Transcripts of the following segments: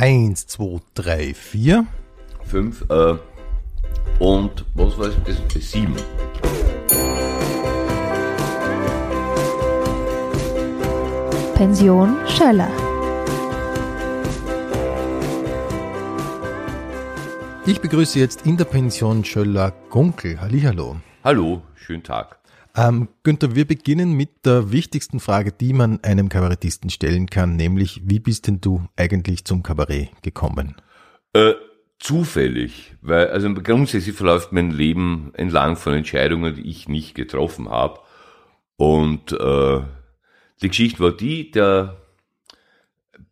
Eins, zwei, drei, vier. Fünf, äh, und was war das? das sieben. Pension Schöller. Ich begrüße jetzt in der Pension Schöller Gunkel. Hallihallo. Hallo, schönen Tag. Ähm, Günther, wir beginnen mit der wichtigsten Frage, die man einem Kabarettisten stellen kann, nämlich wie bist denn du eigentlich zum Kabarett gekommen? Äh, zufällig, weil also grundsätzlich verläuft mein Leben entlang von Entscheidungen, die ich nicht getroffen habe. Und äh, die Geschichte war die, der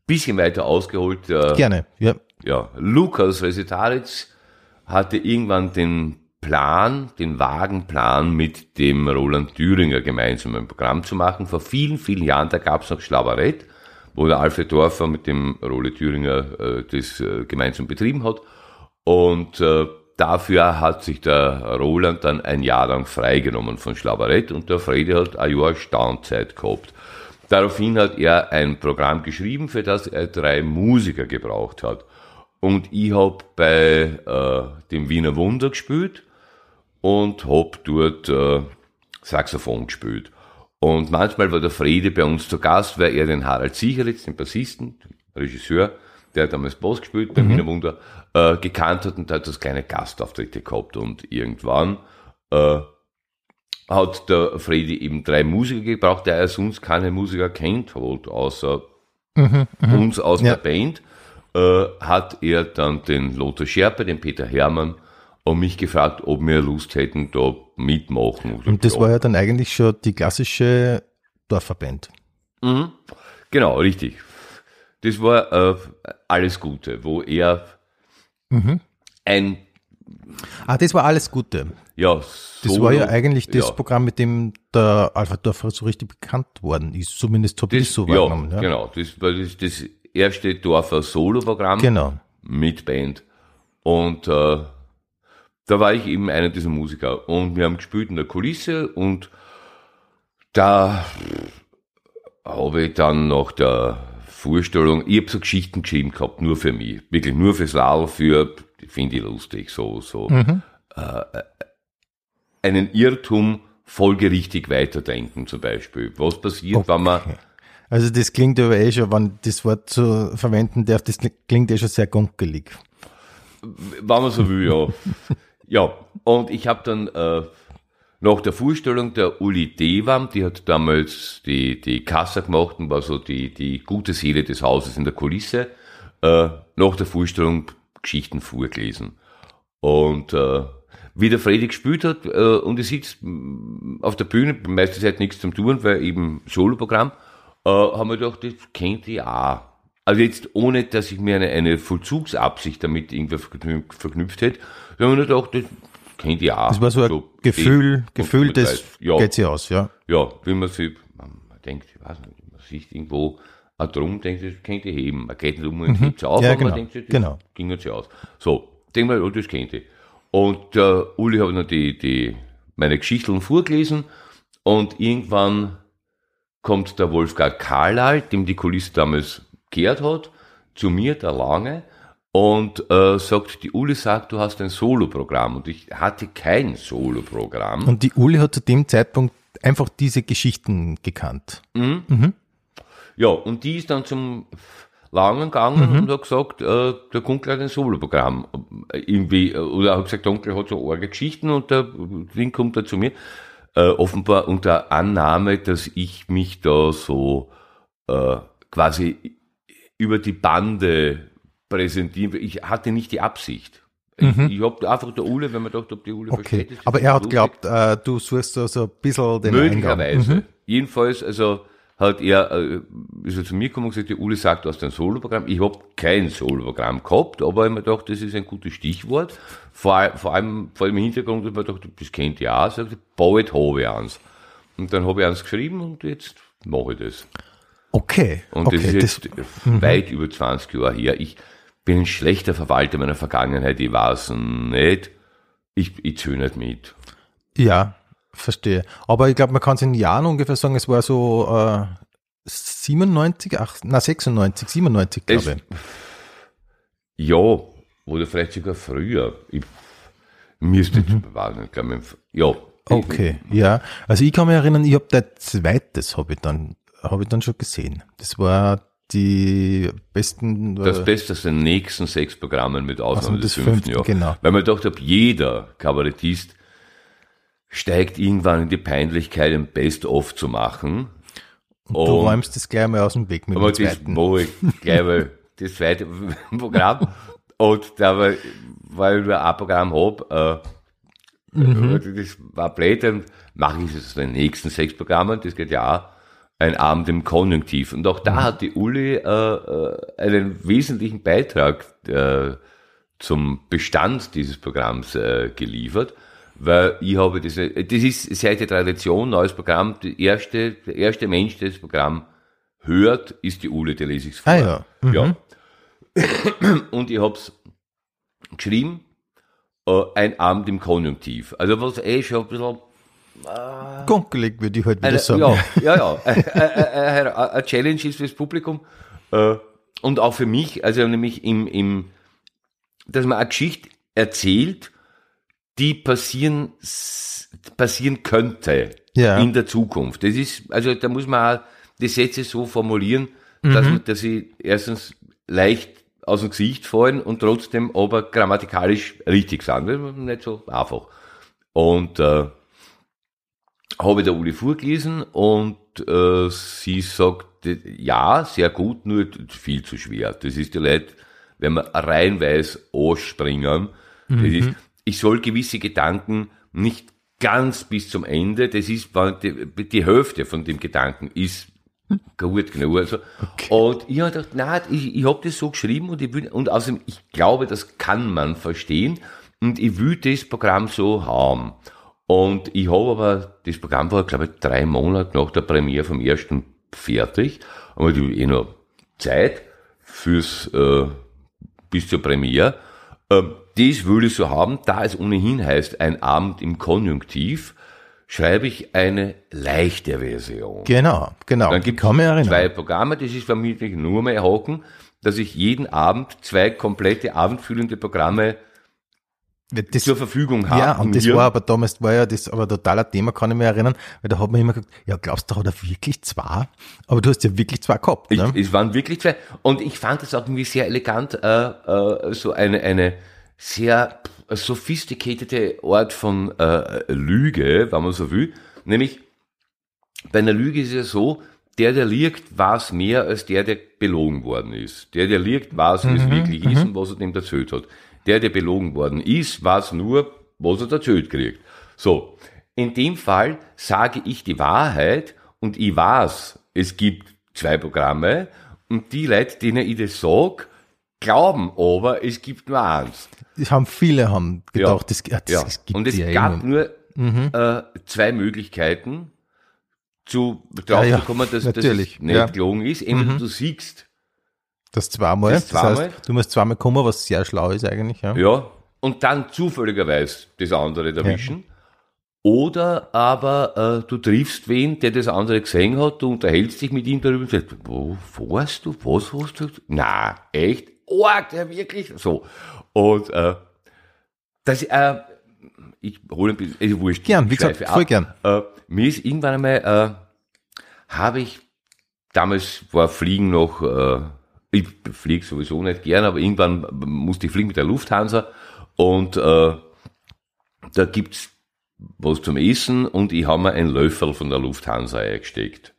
bisschen weiter ausgeholt, der, Gerne, ja. ja, Lukas Resetaritz hatte irgendwann den Plan, den vagen Plan mit dem Roland Thüringer gemeinsam ein Programm zu machen. Vor vielen, vielen Jahren, da gab es noch Schlabarett, wo der Alfred Dorfer mit dem Rolle Thüringer äh, das äh, gemeinsam betrieben hat. Und äh, dafür hat sich der Roland dann ein Jahr lang freigenommen von Schlabarett und der Fredi hat ein Jahr Staunzeit gehabt. Daraufhin hat er ein Programm geschrieben, für das er drei Musiker gebraucht hat. Und ich hab bei äh, dem Wiener Wunder gespielt und hab dort äh, Saxophon gespielt. Und manchmal war der Fredi bei uns zu Gast, weil er den Harald Siegeritz, den Bassisten, den Regisseur, der hat damals Bass gespielt beim Wiener Wunder, äh, gekannt hat und hat das kleine Gastauftritte gehabt. Und irgendwann äh, hat der Fredi eben drei Musiker gebraucht, der er sonst keine Musiker kennt, halt, außer uns aus Ja. der Band, äh, hat er dann den Lothar Scherpe, den Peter Hermann, und mich gefragt, ob wir Lust hätten, da mitmachen. Und das war ja dann eigentlich schon die klassische Dorferband. Mhm. Genau, richtig. Das war äh, alles Gute, wo er ein, Ah, das war alles Gute. ja, Das Solo- war ja eigentlich das ja, Programm, mit dem der Alfred Dorfer so richtig bekannt worden ist. Zumindest habe ich das, das so ja, wahrgenommen. Ja, genau. Das war das, das erste Dorfer Solo-Programm Genau. mit Band. Und äh, da war ich eben einer dieser Musiker. Und wir haben gespielt in der Kulisse und da habe ich dann nach der Vorstellung, ich habe so Geschichten geschrieben gehabt, nur für mich. Wirklich nur fürs Lau, für, finde ich lustig, so, so. Äh, einen Irrtum folgerichtig weiterdenken zum Beispiel. Was passiert, wenn man, Also das klingt aber eh schon, wenn das Wort so verwenden darf, das klingt eh schon sehr gunkelig. wenn man so will, ja. ja, und ich habe dann äh, nach der Vorstellung der Uli Dewam, die hat damals die, die Kasse gemacht und war so die, die gute Seele des Hauses in der Kulisse, äh, nach der Vorstellung Geschichten vorgelesen. Und äh, wie der Freddy gespielt hat, äh, und ich sitze mm, auf der Bühne, meiste Zeit nichts zum tun, weil eben Soloprogramm, äh, haben wir gedacht, das kennt ich auch. Also jetzt ohne, dass ich mir eine, eine Vollzugsabsicht damit irgendwie verknüpft, hätte, sondern nur gedacht, das kennt ich auch. Das war so ein Gefühl, ich- Gefühl, und- das ja, geht sich aus, ja. ja, wie man sich, man denkt, ich weiß nicht, man sieht irgendwo auch drum, denkt, das kennt ich heben. Man geht nicht um und hebt es auf, Mhm. Ja, genau, man denkt, das genau. ging jetzt aus. So, denk mal, oh, das kennt ich. Und der Uli hat dann die, die, meine Geschichten vorgelesen und irgendwann kommt der Wolfgang Karlal, dem die Kulisse damals gehört hat, zu mir, der Lange, und äh, sagt, die Uli sagt, du hast ein Soloprogramm. Und ich hatte kein Soloprogramm. Und die Uli hat zu dem Zeitpunkt einfach diese Geschichten gekannt. Ja, und die ist dann zum Langen gegangen und hat gesagt, äh, der Kunkel hat ein Soloprogramm. Irgendwie, äh, oder hat gesagt, der Onkel hat so arge Geschichten und der Ding kommt da zu mir. Äh, offenbar unter Annahme, dass ich mich da so äh, quasi über die Bande präsentiere. Ich hatte nicht die Absicht. Ich, ich hab einfach der Ule, wenn man dachte, ob die Ule Okay. versteht. ist Aber er hat geglaubt, äh, du suchst so, so ein bisschen den. Möglicherweise. Jedenfalls, also hat er, äh, ist er zu mir gekommen und gesagt, die Uli sagt, du hast ein Soloprogramm. Ich habe kein Soloprogramm gehabt, aber ich mir gedacht, das ist ein gutes Stichwort. Vor, vor allem vor allem im Hintergrund, ich mir gedacht, das kennt ihr auch. Sagt, bald habe ich eins. Und dann habe ich eins geschrieben und jetzt mache ich das. Okay. Und okay. das ist jetzt weit über 20 Jahre her. Ich bin ein schlechter Verwalter meiner Vergangenheit, ich weiß nicht. Ich, ich zähle nicht mit. Ja, verstehe. Aber ich glaube, man kann es in Jahren ungefähr sagen, es war so äh, 97, ach, na 96, 97, Es- glaube ich. Ja, oder vielleicht sogar früher. Ich müsste, mhm. ich glaube, ja. Okay, ja. Also ich kann mich erinnern, ich habe der zweites habe ich dann, habe ich dann schon gesehen. Das war die besten. Das äh, Beste aus den nächsten sechs Programmen mit Ausnahme also des fünften Jahr. Genau. Weil man dachte, jeder Kabarettist steigt irgendwann in die Peinlichkeit, ein Best-of zu machen. Und, und du räumst das gleich mal aus dem Weg mit dem zweiten. Das ich gleich mal das zweite Programm. Und da war, weil ich ein Programm habe, äh, mhm. das war blöd, dann mache ich es aus den nächsten sechs Programmen, das geht ja auch ein Abend im Konjunktiv. Und auch da mhm. hat die Uli äh, äh, einen wesentlichen Beitrag äh, zum Bestand dieses Programms äh, geliefert, weil ich habe das, das ist seit der Tradition, neues Programm, der erste, der erste Mensch, der das Programm hört, ist die Uli, der lese ich vor. Ah, ja. Mhm. ja. Und ich habe es geschrieben, äh, ein Abend im Konjunktiv. Also was eh schon ein bisschen äh, Gonkelig würde ich heute wieder eine, sagen. Ja, ja, ja. Eine Challenge ist fürs Publikum äh, und auch für mich, also nämlich im, im, dass man eine Geschichte erzählt, die passieren, passieren könnte ja. in der Zukunft. Das ist, also da muss man auch die Sätze so formulieren, dass, mhm. dass sie erstens leicht aus dem Gesicht fallen und trotzdem aber grammatikalisch richtig sind. Das ist nicht so einfach. Und äh, habe ich der Uli vorgelesen und äh, sie sagt, ja, sehr gut, nur viel zu schwer. Das ist die Leute, wenn man reihenweise anspringen, mhm. das ist, ich soll gewisse Gedanken nicht ganz bis zum Ende, das ist, die, die Hälfte von dem Gedanken ist gut genug. Also. Okay. Und ich habe gedacht, nein, ich, ich habe das so geschrieben und ich will, und außerdem, ich glaube, das kann man verstehen und ich will das Programm so haben. Und ich habe aber, das Programm war, glaube ich, drei Monate nach der Premiere vom ersten fertig. Aber ich eh noch Zeit fürs, äh, bis zur Premiere. Äh, das würde ich so haben, da es ohnehin heißt, ein Abend im Konjunktiv, schreibe ich eine leichte Version. Genau, genau. Dann gibt es zwei Programme, das ist vermutlich nur mehr Hocken, dass ich jeden Abend zwei komplette abendfüllende Programme das, zur Verfügung haben. Ja, und das war aber damals, war ja das aber totaler Thema, kann ich mich erinnern, weil da hat man immer gesagt, ja, glaubst du, hat er wirklich zwei? Aber du hast ja wirklich zwei gehabt, ne? Ich, es waren wirklich zwei. Und ich fand es auch irgendwie sehr elegant, äh, äh, so eine, eine sehr sophisticatede Art von äh, Lüge, wenn man so will. Nämlich, bei einer Lüge ist es ja so, der, der liegt, weiß mehr als der, der belogen worden ist. Der, der liegt, weiß, wie mhm, es wirklich ist mhm. und was er dem erzählt hat. Der, der belogen worden ist, weiß nur, was er erzählt kriegt. So. In dem Fall sage ich die Wahrheit und ich weiß, es gibt zwei Programme und die Leute, denen ich das sage, glauben aber, es gibt nur eins. Das haben viele haben gedacht, ja, das, das, ja. gibt Und es gab immer. nur mhm. äh, zwei Möglichkeiten, zu drauf ja, zu kommen, dass, dass es nicht gelogen ist. Entweder mhm. du siegst das zweimal. Das, zweimal. Das heißt, du musst zweimal kommen, was sehr schlau ist eigentlich. Ja, ja und dann zufälligerweise das andere erwischen. Ja. Oder aber äh, du triffst wen, der das andere gesehen hat, du unterhältst dich mit ihm darüber und sagst, wo warst du, was hast du? Na, echt? Org, ja wirklich? So. Und äh, das, äh, ich hole ein bisschen, ist wurscht. Gern, wie gesagt, voll gern. Äh, mir ist irgendwann einmal, äh, habe ich, damals war Fliegen noch, äh, ich fliege sowieso nicht gern, aber irgendwann musste ich fliegen mit der Lufthansa und äh, da gibt's was zum Essen und ich habe mir ein Löffel von der Lufthansa eingesteckt.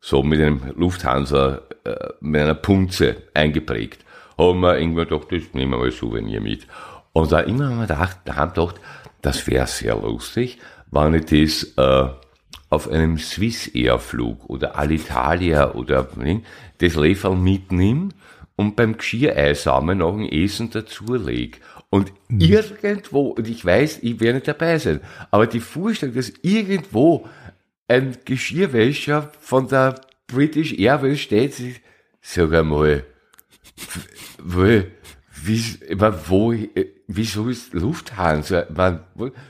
So mit einem Lufthansa, äh, mit einer Punze eingeprägt. Haben wir irgendwann gedacht, das nehmen wir mal Souvenir mit. Und da immer haben wir gedacht, da haben gedacht, das wäre sehr lustig, wenn ich das äh, auf einem Swiss Air Flug oder Alitalia oder das Löffel mitnehme und beim Geschirreisamen noch ein Essen dazulege. Und mhm. irgendwo, und ich weiß, ich werde nicht dabei sein, aber die Vorstellung, dass irgendwo ein Geschirrwäscher von der British Airways steht, sag einmal, wo, wie, wo, wieso ist Lufthansa? Man,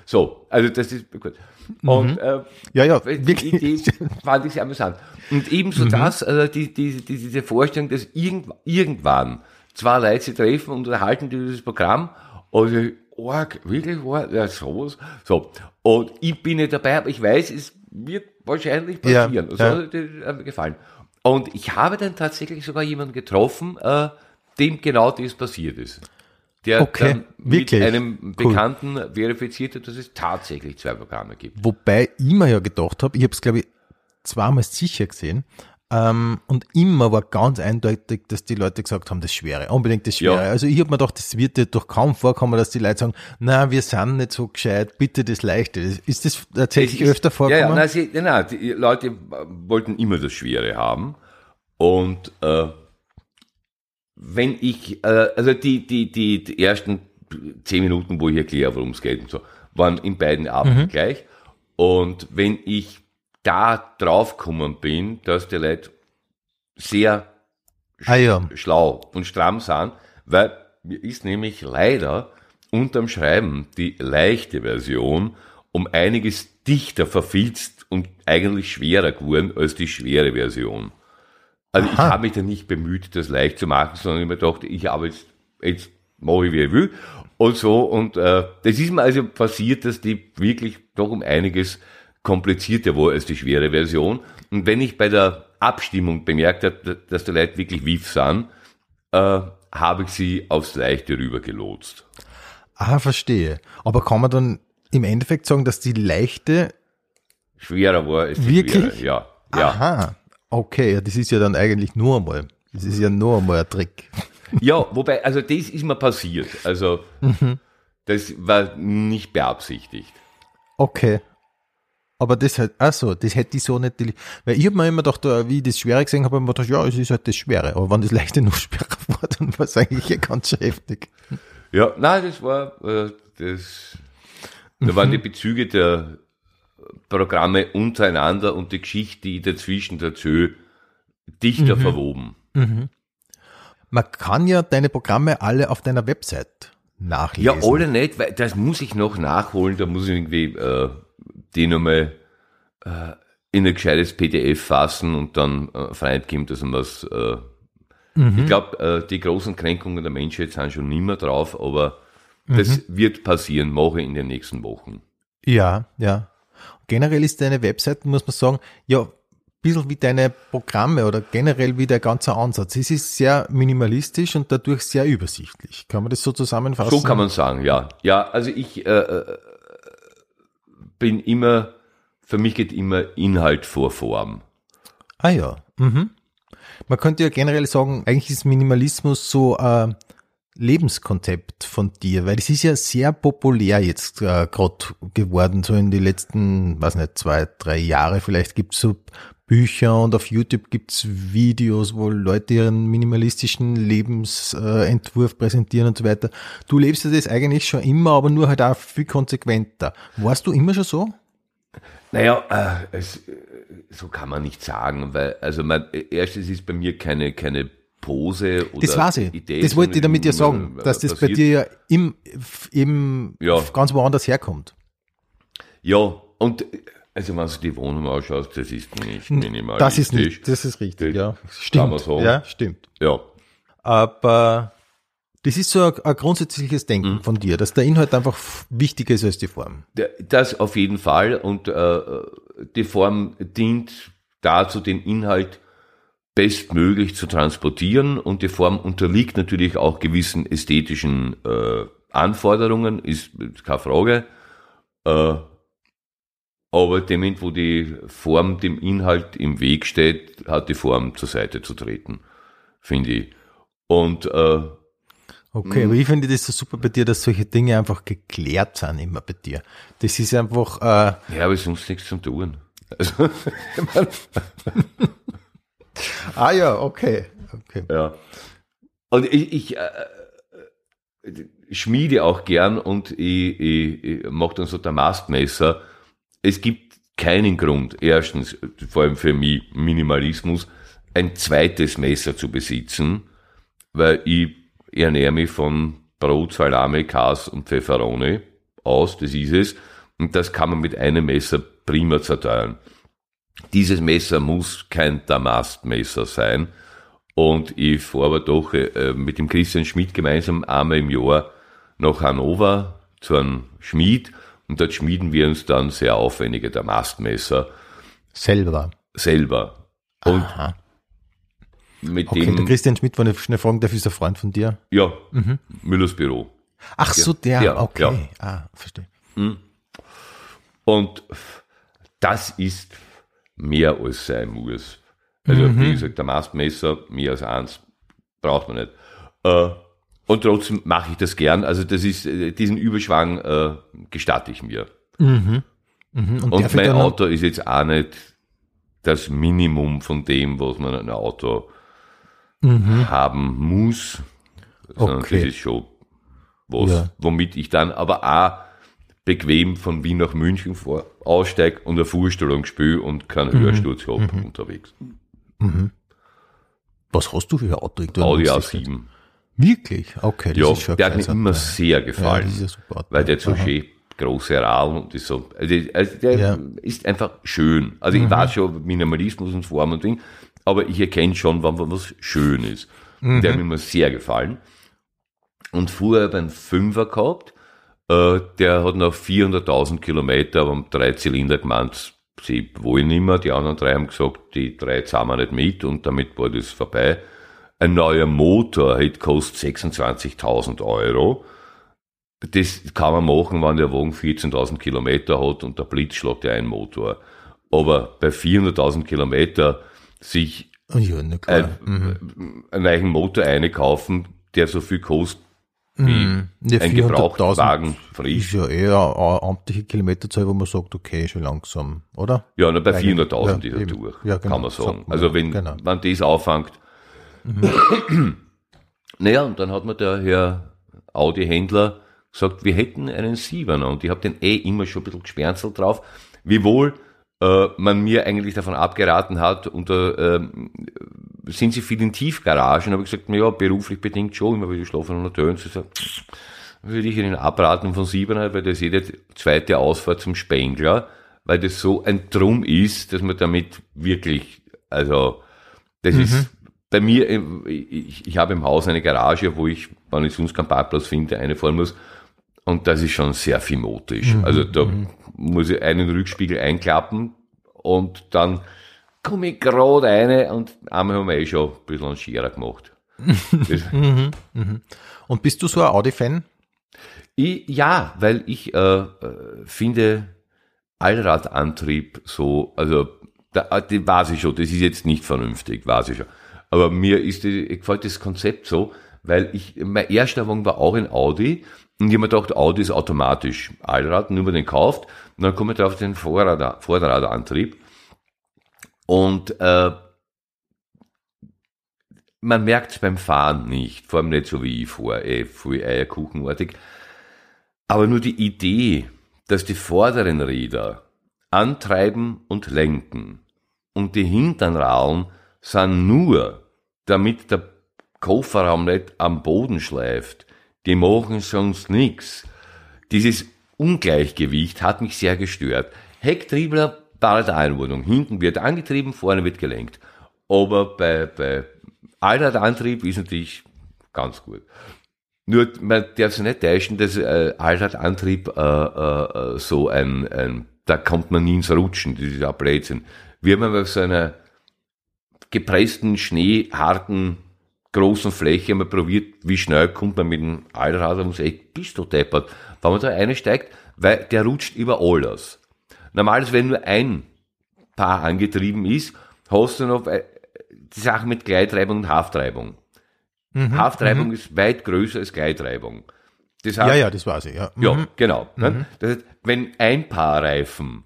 so, also das ist gut. Und mhm. äh, ja, ja, wirklich. Die Idee fand ich sehr amüsant. Und ebenso mhm. das, also die, die, die, diese Vorstellung, dass irgend, irgendwann zwei Leute sich treffen und erhalten dieses Programm. Und ich, arg, wirklich, arg, ja, sowas. So. Und ich bin nicht dabei, aber ich weiß, es wird wahrscheinlich passieren. Ja, und so ja. hat mir mir gefallen. Und ich habe dann tatsächlich sogar jemanden getroffen, äh, dem genau das passiert ist. Der Okay, dann mit wirklich? einem Cool. Bekannten verifiziert hat, dass es tatsächlich zwei Programme gibt. Wobei ich mir ja gedacht habe, ich habe es glaube ich zweimal sicher gesehen, ähm, und immer war ganz eindeutig, dass die Leute gesagt haben, das Schwere, unbedingt das Schwere. Ja. Also ich habe mir gedacht, das wird dir doch kaum vorkommen, dass die Leute sagen, na, wir sind nicht so gescheit, bitte das Leichte. Ist das tatsächlich ist- öfter vorgekommen? Ja, ja, nein, sie, nein, nein, die Leute wollten immer das Schwere haben. Und äh, wenn ich, äh, also die, die, die, die ersten zehn Minuten, wo ich erkläre, worum es geht und so, waren in beiden Abenden gleich. Und wenn ich da draufgekommen bin, dass die Leute sehr ah ja, schlau und stramm sind, weil mir ist nämlich leider unterm Schreiben die leichte Version um einiges dichter verfilzt und eigentlich schwerer geworden als die schwere Version. Also ich Aha. habe mich da nicht bemüht, das leicht zu machen, sondern ich mir dachte, ich habe jetzt, mache ich, wie ich will. Und so, und äh, das ist mir also passiert, dass die wirklich doch um einiges komplizierter war als die schwere Version. Und wenn ich bei der Abstimmung bemerkt habe, dass die Leute wirklich wief sind, äh, habe ich sie aufs Leichte rübergelotst. ah, verstehe. Aber kann man dann im Endeffekt sagen, dass die leichte, Schwerer war als die Wirklich? schwere. Ja, ja. aha, okay, ja, das ist ja dann eigentlich nur einmal, das ist ja nur einmal ein Trick. Ja, wobei, also das ist mir passiert. Also das war nicht beabsichtigt. Okay. Aber das halt, ach so, das hätte ich so nicht, weil ich habe mir immer gedacht, wie ich das Schwere gesehen habe, habe ich mir gedacht, ja, es ist halt das Schwere. Aber wenn das Leichte noch schwerer war, dann war es eigentlich eh ganz schön heftig. Ja, nein, das war äh, das. Da waren die Bezüge der Programme untereinander und die Geschichte, die dazwischen dazu dichter verwoben. Man kann ja deine Programme alle auf deiner Website Ja, nachlesen. alle nicht, weil das muss ich noch nachholen, da muss ich irgendwie äh, die nochmal äh, in ein gescheites PDF fassen und dann äh, freigeben, dass man es. Äh, Ich glaube, äh, die großen Kränkungen der Menschheit sind schon nimmer drauf, aber das wird passieren, mache ich in den nächsten Wochen. Ja, ja. Generell ist deine Website, muss man sagen, ja, ein bisschen wie deine Programme oder generell wie der ganze Ansatz. Es ist sehr minimalistisch und dadurch sehr übersichtlich. Kann man das so zusammenfassen? So kann man sagen, ja. Ja, also ich äh, äh, bin immer, für mich geht immer Inhalt vor Form. Ah ja. Mhm. Man könnte ja generell sagen, eigentlich ist Minimalismus so ein Lebenskonzept von dir, weil es ist ja sehr populär jetzt äh, gerade geworden, so in die letzten, weiß nicht, zwei, drei Jahre. Vielleicht gibt's so Bücher und auf YouTube gibt's Videos, wo Leute ihren minimalistischen Lebensentwurf Entwurf präsentieren und so weiter. Du lebst das eigentlich schon immer, aber nur halt auch viel konsequenter. Warst du immer schon so? Naja, äh, es, äh, so kann man nicht sagen, weil, also mein, erstens ist bei mir keine, keine Pose oder Das weiß ich. Idee, das wollte ich damit ja sagen, äh, dass das bei passiert. dir ja im, eben Ja. ganz woanders herkommt. Ja, und äh, also wenn du die Wohnung ausschaust, das ist nicht minimalistisch. Das ist nicht, das ist richtig, ja. Stimmt. Ja, stimmt. Ja, Aber das ist so ein, ein grundsätzliches Denken Mhm. von dir, dass der Inhalt einfach wichtiger ist als die Form. Das auf jeden Fall und äh, die Form dient dazu, den Inhalt bestmöglich zu transportieren und die Form unterliegt natürlich auch gewissen ästhetischen äh, Anforderungen, ist keine Frage. Äh, aber dem Moment, wo die Form dem Inhalt im Weg steht, hat die Form zur Seite zu treten, finde ich. Und äh, Okay, aber ich finde das so super bei dir, dass solche Dinge einfach geklärt sind immer bei dir. Das ist einfach, äh, ja, aber sonst nichts zum Tun. Also, ah ja, okay, okay. Ja. Und ich, ich äh, äh, schmiede auch gern und ich, ich, ich mache dann so Damastmesser. Es gibt keinen Grund, erstens, vor allem für mich Minimalismus, ein zweites Messer zu besitzen, weil ich ernähre mich von Brot, Salami, Kas und Pfefferoni aus, das ist es. Und das kann man mit einem Messer prima zerteilen. Dieses Messer muss kein Damastmesser sein. Und ich fahre aber doch äh, mit dem Christian Schmidt gemeinsam einmal im Jahr nach Hannover zu einem Schmied und dort schmieden wir uns dann sehr aufwendige Damastmesser Selber. selber. Und Aha. mit Okay, der dem, Christian Schmidt, ich schnell fragen darf, ist ein Freund von dir. ja, Müllers Büro. Ach so, der, ja, okay. Ah, verstehe. Und das ist mehr als sein muss. Also, wie gesagt, der Mastmesser, mehr als eins, braucht man nicht. Äh, und trotzdem mache ich das gern. Also, das ist, äh, diesen Überschwang äh, gestatte ich mir. Mhm, und Und ich mein Auto ist jetzt auch nicht das Minimum von dem, was man in einem Auto haben muss, sondern Mhm. Okay. das ist schon was, Ja. womit ich dann aber auch bequem von Wien nach München vor, aussteige und eine Vorstellung spiele und keinen Mhm. Hörsturz habe unterwegs. Was hast du für ein Auto? Audi nutzt das A7. Wirklich? Okay, das Ja, ist schon der hat mir immer sehr gefallen. ja super. weil der so schön große Rahmen und ist so, also, also der Ja. ist einfach schön. Also ich weiß schon Minimalismus und Form und Ding, aber ich erkenne schon, wann was schön ist. Und Der hat mir immer sehr gefallen. Und vorher beim Fünfer gehabt, äh, der hat noch 400.000 Kilometer, aber drei Zylinder gemeint, sie wollen nicht mehr. Die anderen drei haben gesagt, die drei zahlen wir nicht mit und damit war das vorbei. Ein neuer Motor hätte kostet 26.000 Euro. Das kann man machen, wenn der Wagen 14.000 Kilometer hat und der Blitz schlägt ja einen Motor. Aber bei 400.000 Kilometer sich Ja, na klar. ein, einen neuen Motor einkaufen, der so viel kostet wie Mhm. Ja, ein 400.000 Gebrauchtwagen ist frisch. ja eher eine amtliche Kilometerzahl, wo man sagt, okay, schon langsam, oder? Ja, na, bei Eigentlich, 400.000 ja, ist er durch, Ja, genau, kann man sagen. man, Also wenn, genau. wenn das auffängt. naja, und dann hat mir der Herr Audi-Händler gesagt, wir hätten einen Siebener und ich habe den eh immer schon ein bisschen gespernzelt drauf, wiewohl äh, man mir eigentlich davon abgeraten hat, unter, ähm, sind Sie viel in Tiefgaragen? habe ich gesagt, ja, beruflich bedingt schon, immer wieder schlafen und. Und sie sagt, würde ich Ihnen abraten von Siebener, weil das jede zweite Ausfahrt zum Spengler, weil das so ein Drum ist, dass man damit wirklich, also das ist bei mir, im- ich, ich habe im Haus eine Garage, wo ich, wenn ich sonst keinen Parkplatz finde, eine fahren muss. Und das ist schon sehr fimotisch. Also da muss ich einen Rückspiegel einklappen und dann komme ich gerade eine und einmal haben wir eh schon ein bisschen einen Scherer gemacht. Das, Und bist du so ein Audi-Fan? Ja, weil ich äh, äh, finde Allradantrieb so, also da, äh, die weiß ich schon, das ist jetzt nicht vernünftig, weiß ich schon. Aber mir ist die, gefällt das Konzept so, weil ich, mein erster Wagen war auch ein Audi und ich habe mir gedacht, Audi ist automatisch Allrad, nur wenn man den kauft und dann komme ich auf den Vorrad, Vorderradantrieb und äh, man merkt es beim Fahren nicht, vor allem nicht so wie ich fahre, eh, voll eierkuchenartig. Aber nur die Idee, dass die vorderen Räder antreiben und lenken und die hinteren Rauen sind nur, damit der Kofferraum nicht am Boden schleift. Die machen sonst nichts. Dieses Ungleichgewicht hat mich sehr gestört. Hecktriebler war der Einwohnung. Hinten wird angetrieben, vorne wird gelenkt. Aber bei, bei Allradantrieb ist natürlich ganz gut. Nur, man darf sich nicht täuschen, dass äh, Allradantrieb äh, äh, äh, so ein, ein, da kommt man nie ins Rutschen, das ist ja Blödsinn. Wie man auf so einer gepressten, schneeharten, großen Fläche mal probiert, wie schnell kommt man mit dem Allrad und muss echt, bist du deppert. Wenn man da einsteigt, weil der rutscht über alles. Normalerweise, wenn nur ein Paar angetrieben ist, hast du noch äh, die Sache mit Gleitreibung und Haftreibung. Mhm. Haftreibung ist weit größer als Gleitreibung. Das heißt, Ja, ja, das weiß ich, ja. ja, Mhm. genau. Ne? Das heißt, wenn ein Paar Reifen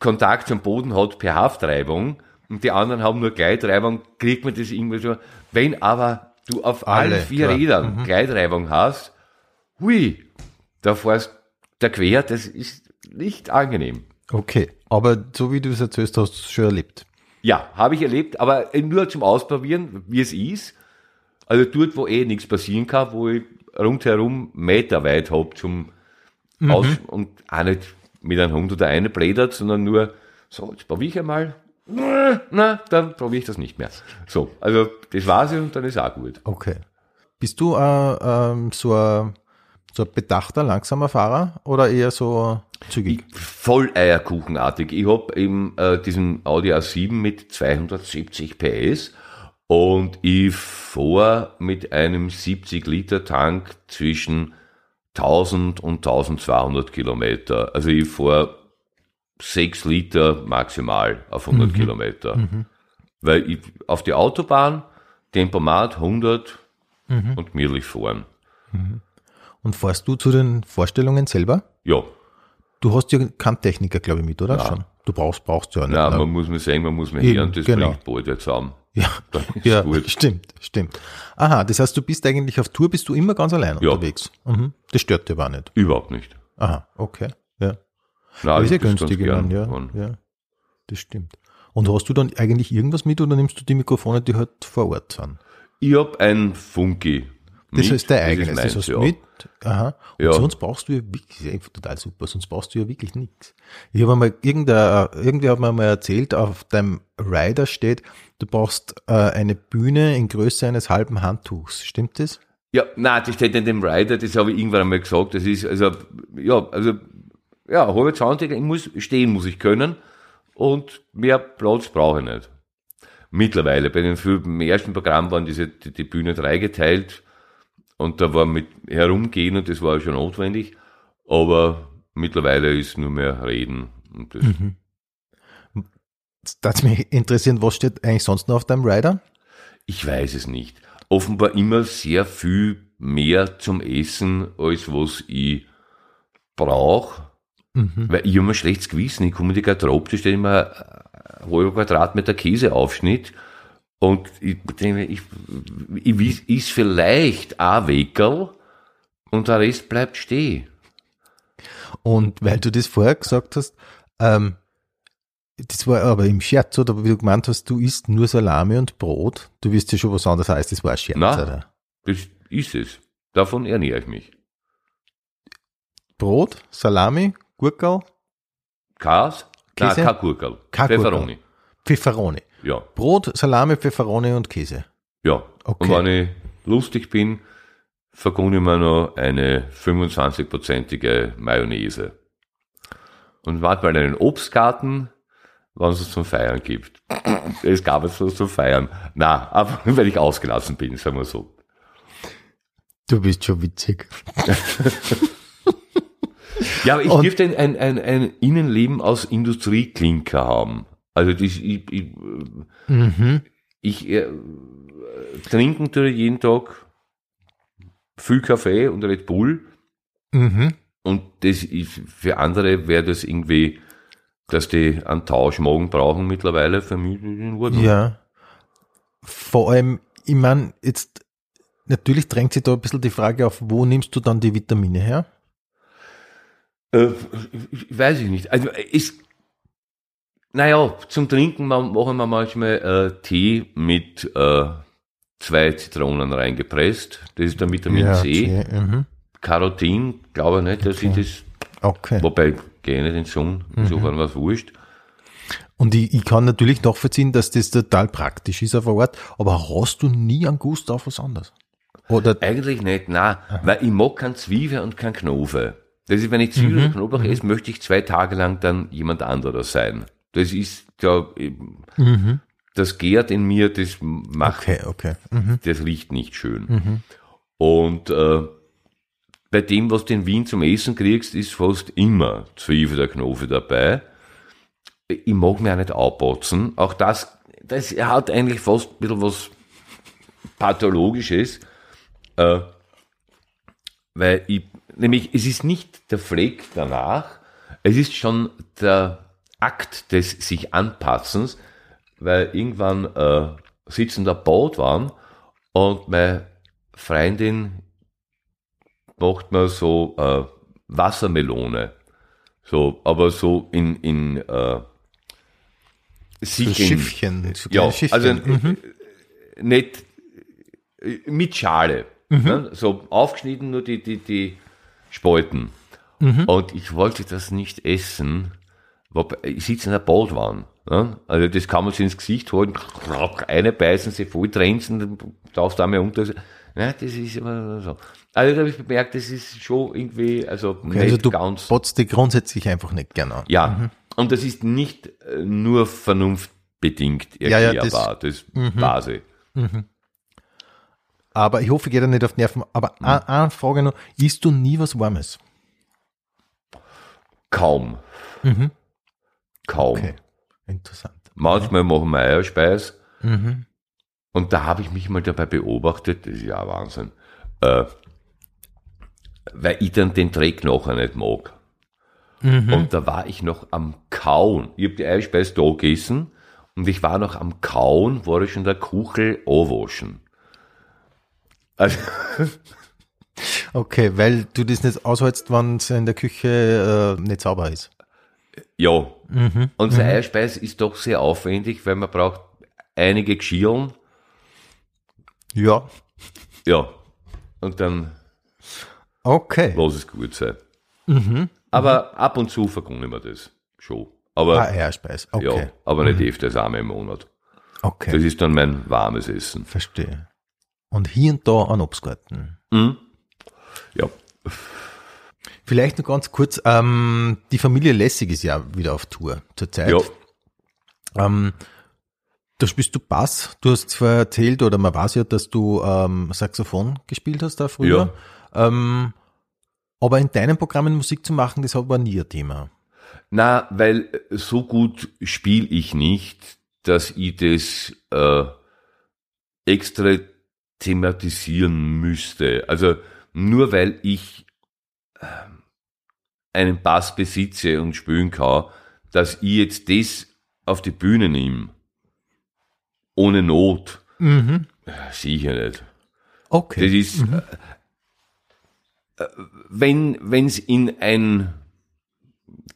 Kontakt zum Boden hat per Haftreibung und die anderen haben nur Gleitreibung, kriegt man das irgendwie so. Wenn aber du auf Alle, allen vier klar. Mhm. Rädern Gleitreibung hast, hui, da fährst der quer, das ist nicht angenehm. Okay, aber so wie du es erzählst, hast du es schon erlebt. Ja, habe ich erlebt, aber nur zum Ausprobieren, wie es ist. Also dort, wo eh nichts passieren kann, wo ich rundherum Meter weit hab zum Aus und auch nicht mit einem Hund oder eine blädert, sondern nur so, jetzt probiere ich einmal na, dann probiere ich das nicht mehr. So, also das war's und dann ist auch gut. Okay. Bist du äh, ähm, so, ein, so ein bedachter, langsamer Fahrer oder eher so zügig? Voll eierkuchenartig. Ich hab eben äh, diesen Audi A7 mit 270 PS und ich fahr mit einem 70 Liter Tank zwischen 1000 und 1200 Kilometer. Also ich fahr 6 Liter maximal auf 100 Kilometer. Weil ich auf die Autobahn, Tempomat 100 und gemütlich fahren. Und fährst du zu den Vorstellungen selber? Ja, Du hast ja keinen Techniker, glaube ich, mit, oder? Schon. Du brauchst, brauchst ja nicht. nein, ne? man muss mir sagen, man muss mir hören, das genau. bringt bald jetzt zusammen. Ja, ja gut. stimmt, stimmt. Aha, das heißt, du bist eigentlich auf Tour, bist du immer ganz allein Ja. unterwegs. Mhm. Das stört dir aber nicht. Überhaupt nicht. Aha, okay. Ja. Aber ist ja günstig, gern ja, ja. Das stimmt. Und hast du dann eigentlich irgendwas mit oder nimmst du die Mikrofone, die halt vor Ort sind? Ich hab ein Funky. Das mit. ist dein eigenes, meins, das hast du ja. mit. Aha. Und Ja. sonst brauchst du ja wirklich, das ist total super, sonst brauchst du ja wirklich nichts. Ich habe einmal, irgendein, irgendwer hat mir mal erzählt, auf deinem Rider steht, du brauchst äh, eine Bühne in Größe eines halben Handtuchs. Stimmt das? Ja, nein, das steht in dem Rider, das habe ich irgendwann einmal gesagt. Das ist, also, ja, also, ja, halbe Zahntiger, ich muss, stehen muss ich können und mehr Platz brauche ich nicht. Mittlerweile, bei den vielen- im ersten Programm waren diese, die, die Bühne dreigeteilt und da war mit herumgehen und das war schon notwendig, aber mittlerweile ist nur mehr reden und das, Das darf mich interessieren, was steht eigentlich sonst noch auf deinem Rider? Ich weiß es nicht. Offenbar immer sehr viel mehr zum Essen, als was ich brauche. Weil ich habe ein schlechtes Gewissen. Ich komme in die Garderobe, da steht immer ein halber Quadratmeter Käseaufschnitt. Und ich denke, ich, ich wiss- is vielleicht ein Weckerl und der Rest bleibt stehen. Und weil du das vorher gesagt hast, ähm, das war aber im Scherz, oder wie du gemeint hast, du isst nur Salami und Brot. Du wirst ja schon was anderes heißt, das war ein Scherz, Na. oder? Das ist es. Davon ernähre ich mich. Brot, Salami, Gurkel, Kas? Nein, Käse? Gurkel. Kein Gurkel. Pfefferoni. Pfefferoni. Ja. Brot, Salami, Pfefferoni und Käse. Ja. Okay. Und wenn ich lustig bin, vergunne ich mir noch eine 25-prozentige Mayonnaise. Und manchmal einen Obstgarten, wenn es zum Feiern gibt. Es gab es was zum Feiern. Na, aber weil ich ausgelassen bin, sagen wir so. Du bist schon witzig. Ja, aber ich Und- dürfte ein, ein, ein, ein Innenleben aus Industrieklinker haben. Also das, ich, ich, Mhm. ich äh, trinken tue jeden Tag viel Kaffee und Red Bull. Mhm. Und das ist, für andere wäre das irgendwie, dass die einen Tauschmagen brauchen mittlerweile, für mich in Ordnung. Ja. Vor allem, ich meine, jetzt, natürlich drängt sich da ein bisschen die Frage auf, wo nimmst du dann die Vitamine her? Äh, weiß ich nicht. Also ist, naja, zum Trinken ma- machen wir manchmal äh, Tee mit äh, zwei Zitronen reingepresst. Das ist der Vitamin C. okay, Mhm. Carotin, glaube ich nicht, dass ich das, okay. wobei gehe ich nicht in den Song, insofern Mhm. was wurscht. Und ich, ich kann natürlich nachvollziehen, dass das total praktisch ist auf der Art, aber hast du nie einen Gust auf was anderes? Oder, Eigentlich nicht, nein, weil ich mag kein Zwiebel und kein Knofe. Das ist, wenn ich Zwiebel und Knoblauch esse, möchte ich zwei Tage lang dann jemand anderer sein. Das ist ja, eben- das gärt in mir, das macht, okay, okay. Mhm. das riecht nicht schön. Und äh, bei dem, was du in Wien zum Essen kriegst, ist fast immer Zwiebel oder Knofe dabei. Ich mag mir auch nicht aufbotzen. Auch das, das hat eigentlich fast ein bisschen was Pathologisches. Äh, weil ich, nämlich, es ist nicht der Fleck danach, es ist schon der Akt des sich Anpassens, weil irgendwann äh, sitzen da Boot waren und meine Freundin macht mir so äh, Wassermelone. So, aber so in, in äh, So sich in- Schiffchen. So ja, kleine Schiffchen. also mhm. äh, nicht äh, mit Schale. Ne? So aufgeschnitten nur die, die, die Spalten. Und ich wollte das nicht essen. Ich sitze in der Baldwahn. Ja, also das kann man sich ins Gesicht holen, eine beißen, sie voll trenzen, dann darfst du einmal unter. Ja, das ist immer so. Also da habe ich bemerkt, das ist schon irgendwie, also Okay, nicht also du ganz. botzt dich grundsätzlich einfach nicht gerne. Ja, und das ist nicht äh, nur vernunftbedingt Ja, ja, erklärbar, das, weiß ich. Aber ich hoffe, ich gehe dir nicht auf die Nerven. Aber Mhm. eine, eine Frage noch, isst du nie was Warmes? Kaum. Kaum. Okay, interessant. Manchmal machen wir Eierspeis. Mhm. Und da habe ich mich mal dabei beobachtet, das ist ja Wahnsinn, äh, weil ich dann den Dreck nachher nicht mag. Mhm. Und da war ich noch am Kauen. Ich habe die Eierspeis da gegessen und ich war noch am Kauen, war ich schon der Kuchel anwaschen. Also, Okay, weil du das nicht aushältst, wenn es in der Küche äh, nicht sauber ist. Ja. Und so Eierspeis ist doch sehr aufwendig, weil man braucht einige Geschirren. Ja. Ja. Und dann Okay. lass es gut sein. Aber ab und zu vergunne mir das schon. Aber, Ah, Eierspeis. Okay. ja, aber nicht öfters einmal im Monat. Okay. Das ist dann mein warmes Essen. Verstehe. Und hier und da ein Obstgarten. Ja. Vielleicht noch ganz kurz, ähm, die Familie Lessig ist ja wieder auf Tour zurzeit. Ja. Ähm, da spielst du Bass. Du hast zwar erzählt, oder man weiß ja, dass du ähm, Saxophon gespielt hast da früher. Ähm, aber in deinen Programmen Musik zu machen, das war nie ein Thema. Na, weil so gut spiele ich nicht, dass ich das äh, extra thematisieren müsste. Also nur weil ich äh, einen Bass besitze und spielen kann, dass ich jetzt das auf die Bühne nehme, ohne Not, Mhm. sicher nicht. Das Okay. ist, äh, äh, wenn es in ein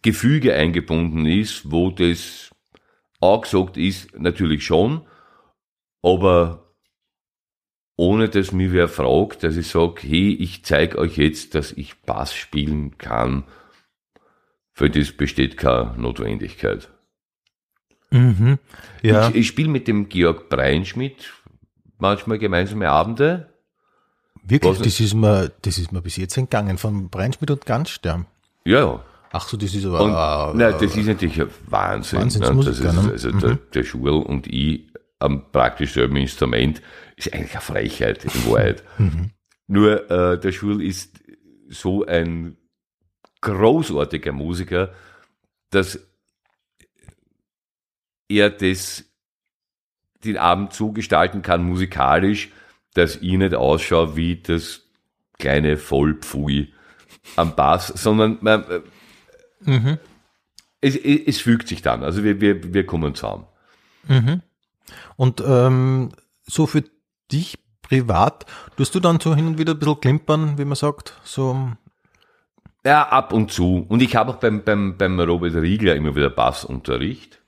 Gefüge eingebunden ist, wo das angesagt ist, natürlich schon, aber ohne dass mir wer fragt, dass ich sage, hey, ich zeige euch jetzt, dass ich Bass spielen kann, für das besteht keine Notwendigkeit. Mhm. Ja. Ich, ich spiele mit dem Georg Breinschmidt manchmal gemeinsame Abende. Wirklich, Was- das ist mir, das ist mir bis jetzt entgangen, von Breinschmidt und Ganzstern. Ja, ja. Ach so, das ist aber, Und, äh, nein, das ist natürlich ein Wahnsinn. Wahnsinnsmusiker, ne? ne? Das ist, also der, der Schul und ich am praktisch selben Instrument ist eigentlich eine Frechheit in Wahrheit. Nur äh, der Schul ist so ein großartiger Musiker, dass er das den Abend so gestalten kann musikalisch, dass ich nicht ausschaue wie das kleine Vollpfui am Bass, sondern man, äh, es, es, es fügt sich dann. Also wir, wir, wir kommen zusammen. Und ähm, so für dich privat, tust du dann so hin und wieder ein bisschen klimpern, wie man sagt, so, Ja, ab und zu. Und ich habe auch beim, beim, beim Robert Riegler immer wieder Bassunterricht.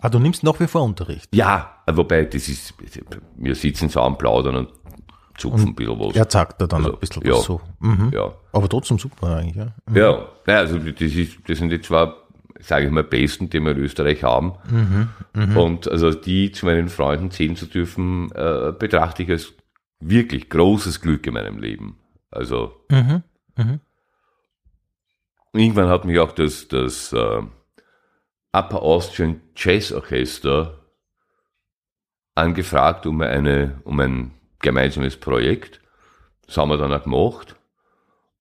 ah, du nimmst nach wie vor Unterricht. Ja, wobei das ist, wir sitzen so am Plaudern und zupfen ein bisschen was. Er sagt da dann Also, ein bisschen ja. was so. Mhm. Ja. Aber trotzdem super eigentlich, ja. Ja, ja also das, ist, das sind die zwei, sage ich mal, besten, die wir in Österreich haben. Und also die zu meinen Freunden zählen zu dürfen, äh, betrachte ich als wirklich großes Glück in meinem Leben. Also Mhm. Mhm. Irgendwann hat mich auch das, das äh, Upper Austrian Jazz Orchester angefragt um eine, um ein gemeinsames Projekt. Das haben wir dann auch gemacht.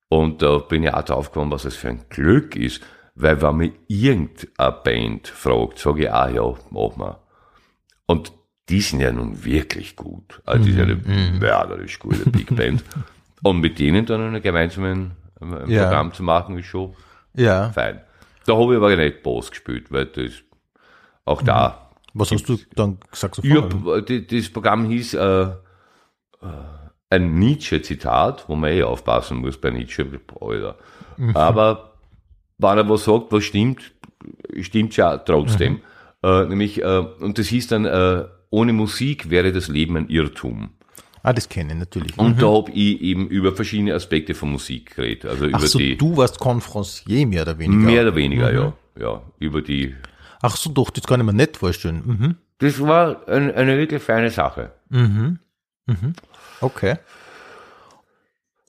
Und da bin ich auch drauf gekommen, was das für ein Glück ist. Weil wenn mich irgendeine Band fragt, sage ich, ah ja, machen wir. Und die sind ja nun wirklich gut. Also die sind eine mörderisch gute Big Band. Und mit denen dann einen gemeinsamen ähm, ein Ja. Programm zu machen, ist schon Ja. fein. Da habe ich aber nicht Bass gespielt, weil das auch da. Was hast du dann gesagt? Ich hab, die- das Programm hieß äh, äh, ein Nietzsche-Zitat, wo man eh aufpassen muss bei Nietzsche. Alter. Aber wenn er was sagt, was stimmt, stimmt ja trotzdem. Äh, nämlich, äh, und das hieß dann, äh, ohne Musik wäre das Leben ein Irrtum. Ah, das kenne ich natürlich. Und da habe ich eben über verschiedene Aspekte von Musik geredet. Also Ach über so, die du warst Konferencier mehr oder weniger. mehr oder weniger, ja. Ja, über die Ach so, doch, das kann ich mir nicht vorstellen. Mhm. Das war ein, eine wirklich feine Sache. Mhm. Mhm. Okay.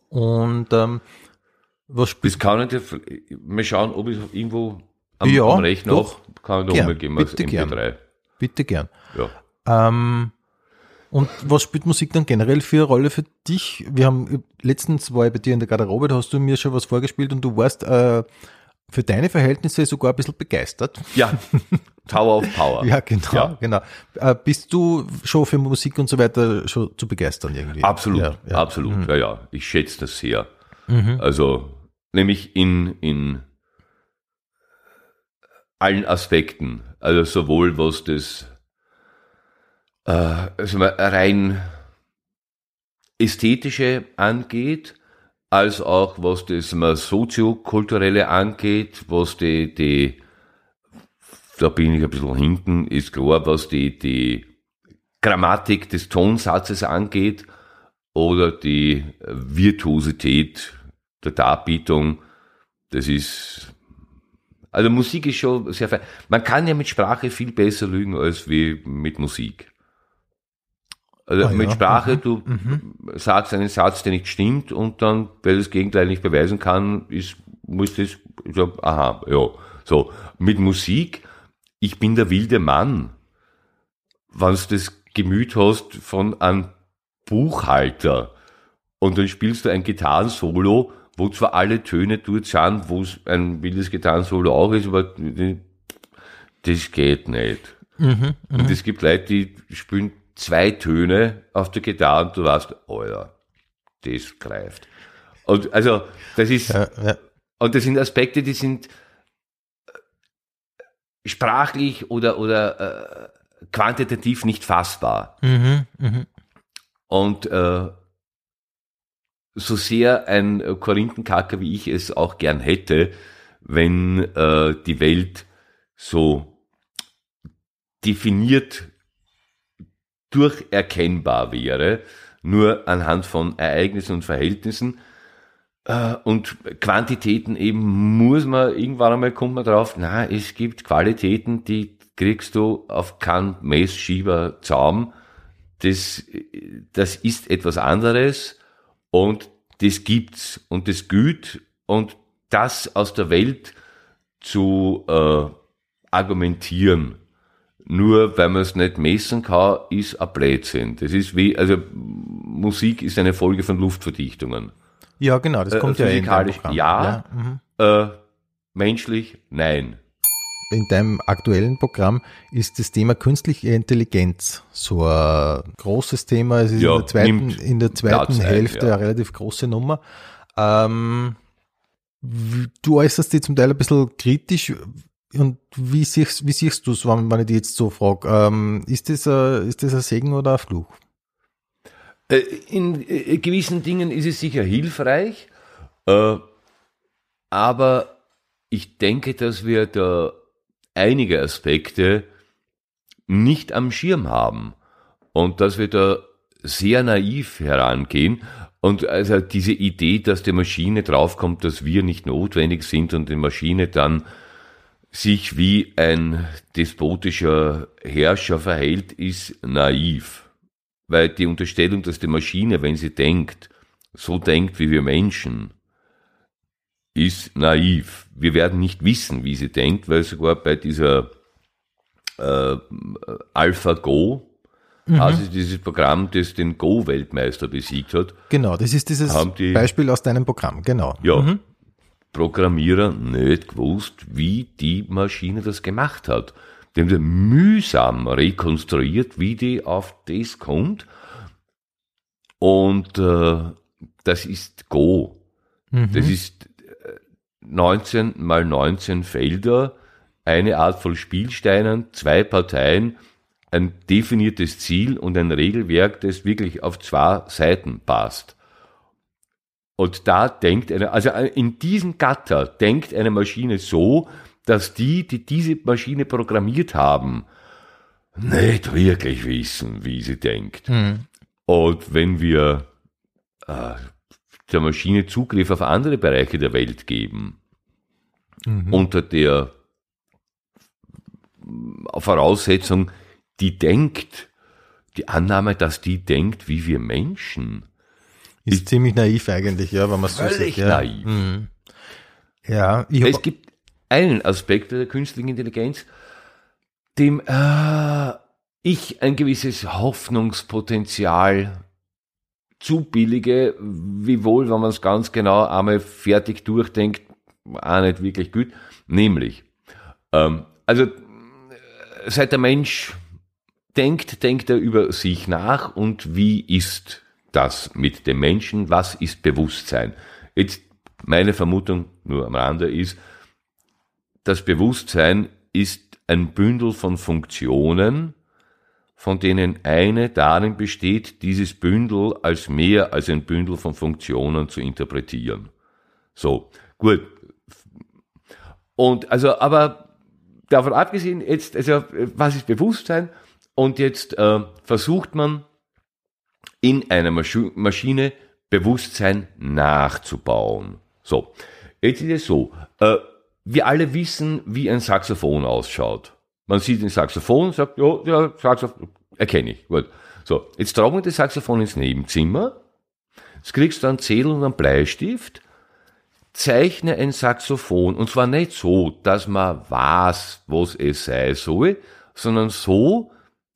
Und ähm, was spielst Das kann ich mal schauen, ob ich irgendwo am, Ja, am Rechner doch. auch, kann ich da Gern, umgeben als bitte gern. MP3. Bitte gern. Ja. Ähm, und was spielt Musik dann generell für eine Rolle für dich? Wir haben letztens war ich bei dir in der Garderobe, da hast du mir schon was vorgespielt und du warst äh, für deine Verhältnisse sogar ein bisschen begeistert. Ja, Tower of Power. Ja, genau, Ja. genau. Äh, bist du schon für Musik und so weiter schon zu begeistern irgendwie? Absolut, Ja, ja. absolut. Ja, ja, ich schätze das sehr. Also, nämlich in, in allen Aspekten. Also sowohl was das also rein ästhetische angeht, als auch was das soziokulturelle angeht, was die, die, da bin ich ein bisschen hinten, ist klar, was die, die Grammatik des Tonsatzes angeht oder die Virtuosität der Darbietung. Das ist, also Musik ist schon sehr fein. Man kann ja mit Sprache viel besser lügen als wie mit Musik. Also Ah, mit ja. Sprache, du sagst einen Satz, der nicht stimmt und dann, weil du das Gegenteil nicht beweisen kann, ist, muss das, so, aha, ja, so. Mit Musik, ich bin der wilde Mann. Wenn du das Gemüt hast von einem Buchhalter und dann spielst du ein Gitarrensolo, wo zwar alle Töne dort sind, wo es ein wildes Gitarrensolo auch ist, aber das geht nicht. Und es gibt Leute, die spielen zwei Töne auf der Gitarre und du weißt, Alter, das greift. Und also, das ist, Ja, ja. und das sind Aspekte, die sind äh, sprachlich oder, oder äh, quantitativ nicht fassbar. Mhm, mhm. Und äh, so sehr ein Korinthenkacker, wie ich es auch gern hätte, wenn äh, die Welt so definiert durcherkennbar wäre, nur anhand von Ereignissen und Verhältnissen. Äh, und Quantitäten eben muss man, irgendwann einmal kommt man drauf, na, es gibt Qualitäten, die kriegst du auf keinen Messschieber Zaum. Das, das ist etwas anderes und das gibt's und das güt und das aus der Welt zu äh, argumentieren, nur weil man es nicht messen kann, ist ein Blödsinn. Das ist wie, also Musik ist eine Folge von Luftverdichtungen. ja, genau, das Äh, kommt ja in deinem physikalisch Programm. ja. mhm. Äh, menschlich, nein. In deinem aktuellen Programm ist das Thema künstliche Intelligenz so ein großes Thema. Es ist Ja, in der zweiten, in der zweiten Platz ein, Hälfte ja. eine relativ große Nummer. Ähm, du äußerst dich zum Teil ein bisschen kritisch. Und wie siehst, wie siehst du es, wenn, wenn ich dich jetzt so frage? Ähm, ist, das ein, ist das ein Segen oder ein Fluch? Äh, In äh, gewissen Dingen ist es sicher hilfreich, äh, aber ich denke, dass wir da einige Aspekte nicht am Schirm haben und dass wir da sehr naiv herangehen und also diese Idee, dass die Maschine draufkommt, dass wir nicht notwendig sind und die Maschine dann sich wie ein despotischer Herrscher verhält, ist naiv. Weil die Unterstellung, dass die Maschine, wenn sie denkt, so denkt wie wir Menschen, ist naiv. Wir werden nicht wissen, wie sie denkt, weil sogar bei dieser äh, AlphaGo, also dieses Programm, das den Go-Weltmeister besiegt hat, Genau, das ist dieses die- Beispiel aus deinem Programm, genau. ja, Programmierer nicht gewusst, wie die Maschine das gemacht hat. Haben sie mühsam rekonstruiert, wie die auf das kommt. Und äh, das ist Go. Das ist äh, 19 mal 19 Felder, eine Art von Spielsteinen, zwei Parteien, ein definiertes Ziel und ein Regelwerk, das wirklich auf zwei Seiten passt. Und da denkt eine, also in diesem Gatter denkt eine Maschine so, dass die, die diese Maschine programmiert haben, nicht wirklich wissen, wie sie denkt. Und wenn wir äh, der Maschine Zugriff auf andere Bereiche der Welt geben, unter der Voraussetzung, die denkt, die Annahme, dass die denkt wie wir Menschen. Ist, ist ziemlich naiv eigentlich, ja, wenn man so sieht. Ja. naiv. Mhm. Ja, es gibt einen Aspekt der künstlichen Intelligenz, dem äh, ich ein gewisses Hoffnungspotenzial zu billige, wiewohl, wenn man es ganz genau einmal fertig durchdenkt, auch nicht wirklich gut. Nämlich, ähm, also seit der Mensch denkt, denkt er über sich nach und wie ist das mit dem Menschen? Was ist Bewusstsein? Jetzt meine Vermutung nur am Rande ist, das Bewusstsein ist ein Bündel von Funktionen, von denen eine darin besteht, dieses Bündel als mehr als ein Bündel von Funktionen zu interpretieren. So, gut. Und also, aber davon abgesehen, jetzt, also, was ist Bewusstsein? Und jetzt äh, versucht man in einer Maschine Bewusstsein nachzubauen. So, jetzt ist es so, äh, wir alle wissen, wie ein Saxophon ausschaut. Man sieht ein Saxophon, sagt, ja, ja, Saxophon, erkenne ich, gut. So, jetzt tragen wir das Saxophon ins Nebenzimmer, jetzt kriegst du einen Zettel und einen Bleistift, zeichne ein Saxophon, und zwar nicht so, dass man weiß, was es sei soll, sondern so,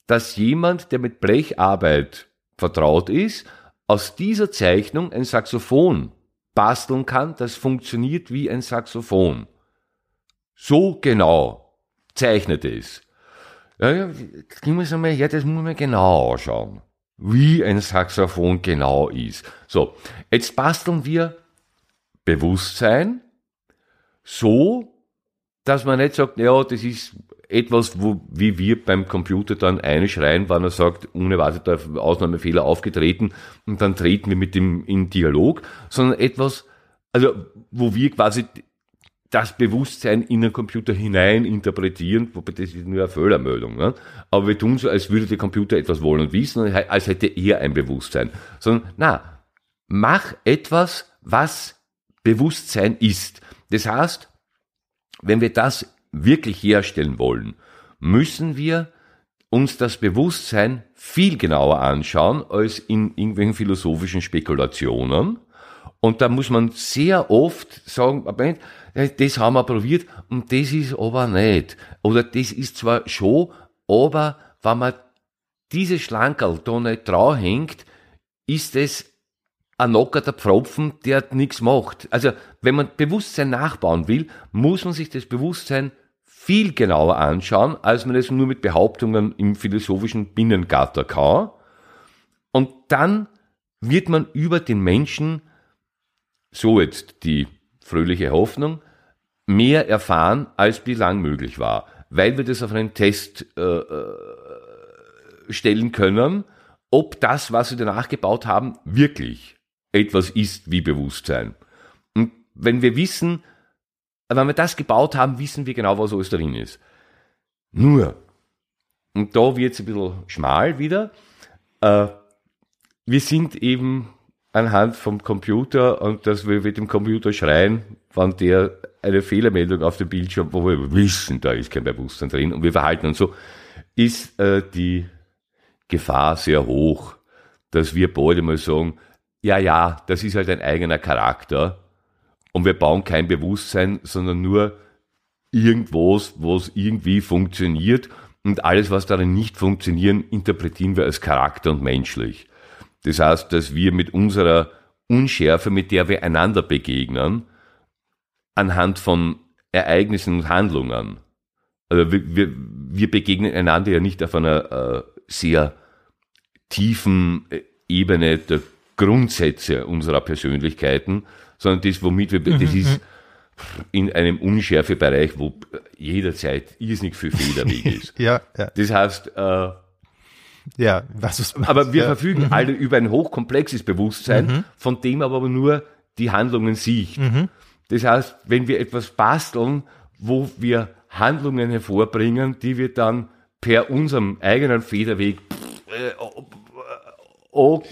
dass jemand, der mit Blecharbeit vertraut ist, aus dieser Zeichnung ein Saxophon basteln kann, das funktioniert wie ein Saxophon. So genau zeichnet es. Ja, ja, das muss man, ja, das muss man genau anschauen, wie ein Saxophon genau ist. So, jetzt basteln wir Bewusstsein so, dass man nicht sagt, ja, das ist etwas, wo, wie wir beim Computer dann einschreien, wenn er sagt, unerwarteter Ausnahmefehler aufgetreten und dann treten wir mit dem in Dialog, sondern etwas, also, wo wir quasi das Bewusstsein in den Computer hinein interpretieren, wobei das ist nur eine Fehlermeldung. Ne? Aber wir tun so, als würde der Computer etwas wollen und wissen, als hätte er ein Bewusstsein. Sondern, na, mach etwas, was Bewusstsein ist. Das heißt, wenn wir das wirklich herstellen wollen, müssen wir uns das Bewusstsein viel genauer anschauen als in irgendwelchen philosophischen Spekulationen. Und da muss man sehr oft sagen, das haben wir probiert und das ist aber nicht. Oder das ist zwar schon, aber wenn man diese Schlankerl da nicht draufhängt, ist es ein nockerter Pfropfen, der nichts macht. Also, wenn man Bewusstsein nachbauen will, muss man sich das Bewusstsein viel genauer anschauen, als man es nur mit Behauptungen im philosophischen Binnengatter kann. Und dann wird man über den Menschen, so jetzt die fröhliche Hoffnung, mehr erfahren, als bislang möglich war, weil wir das auf einen Test äh, äh, stellen können, ob das, was wir danach gebaut haben, wirklich etwas ist wie Bewusstsein. Und wenn wir wissen, wenn wir das gebaut haben, wissen wir genau, was alles drin ist. Nur, und da wird es ein bisschen schmal wieder, äh, wir sind eben anhand vom Computer und dass wir mit dem Computer schreien, wann der eine Fehlermeldung auf dem Bildschirm, wo wir wissen, da ist kein Bewusstsein drin und wir verhalten uns so, ist äh, die Gefahr sehr hoch, dass wir beide mal sagen, ja, ja, das ist halt ein eigener Charakter und wir bauen kein Bewusstsein, sondern nur irgendwas, was irgendwie funktioniert und alles, was darin nicht funktioniert, interpretieren wir als Charakter und menschlich. Das heißt, dass wir mit unserer Unschärfe, mit der wir einander begegnen, anhand von Ereignissen und Handlungen, also wir, wir, wir begegnen einander ja nicht auf einer äh, sehr tiefen äh, Ebene der Grundsätze unserer Persönlichkeiten, sondern das, womit wir, mhm. das ist in einem Unschärfebereich, wo jederzeit irrsinnig viel Federweg ist. ja, ja. Das heißt, äh, ja, was ist, aber wir ja. verfügen mhm. alle über ein hochkomplexes Bewusstsein, mhm. von dem aber nur die Handlungen sieht. Mhm. Das heißt, wenn wir etwas basteln, wo wir Handlungen hervorbringen, die wir dann per unserem eigenen Federweg äh, oh,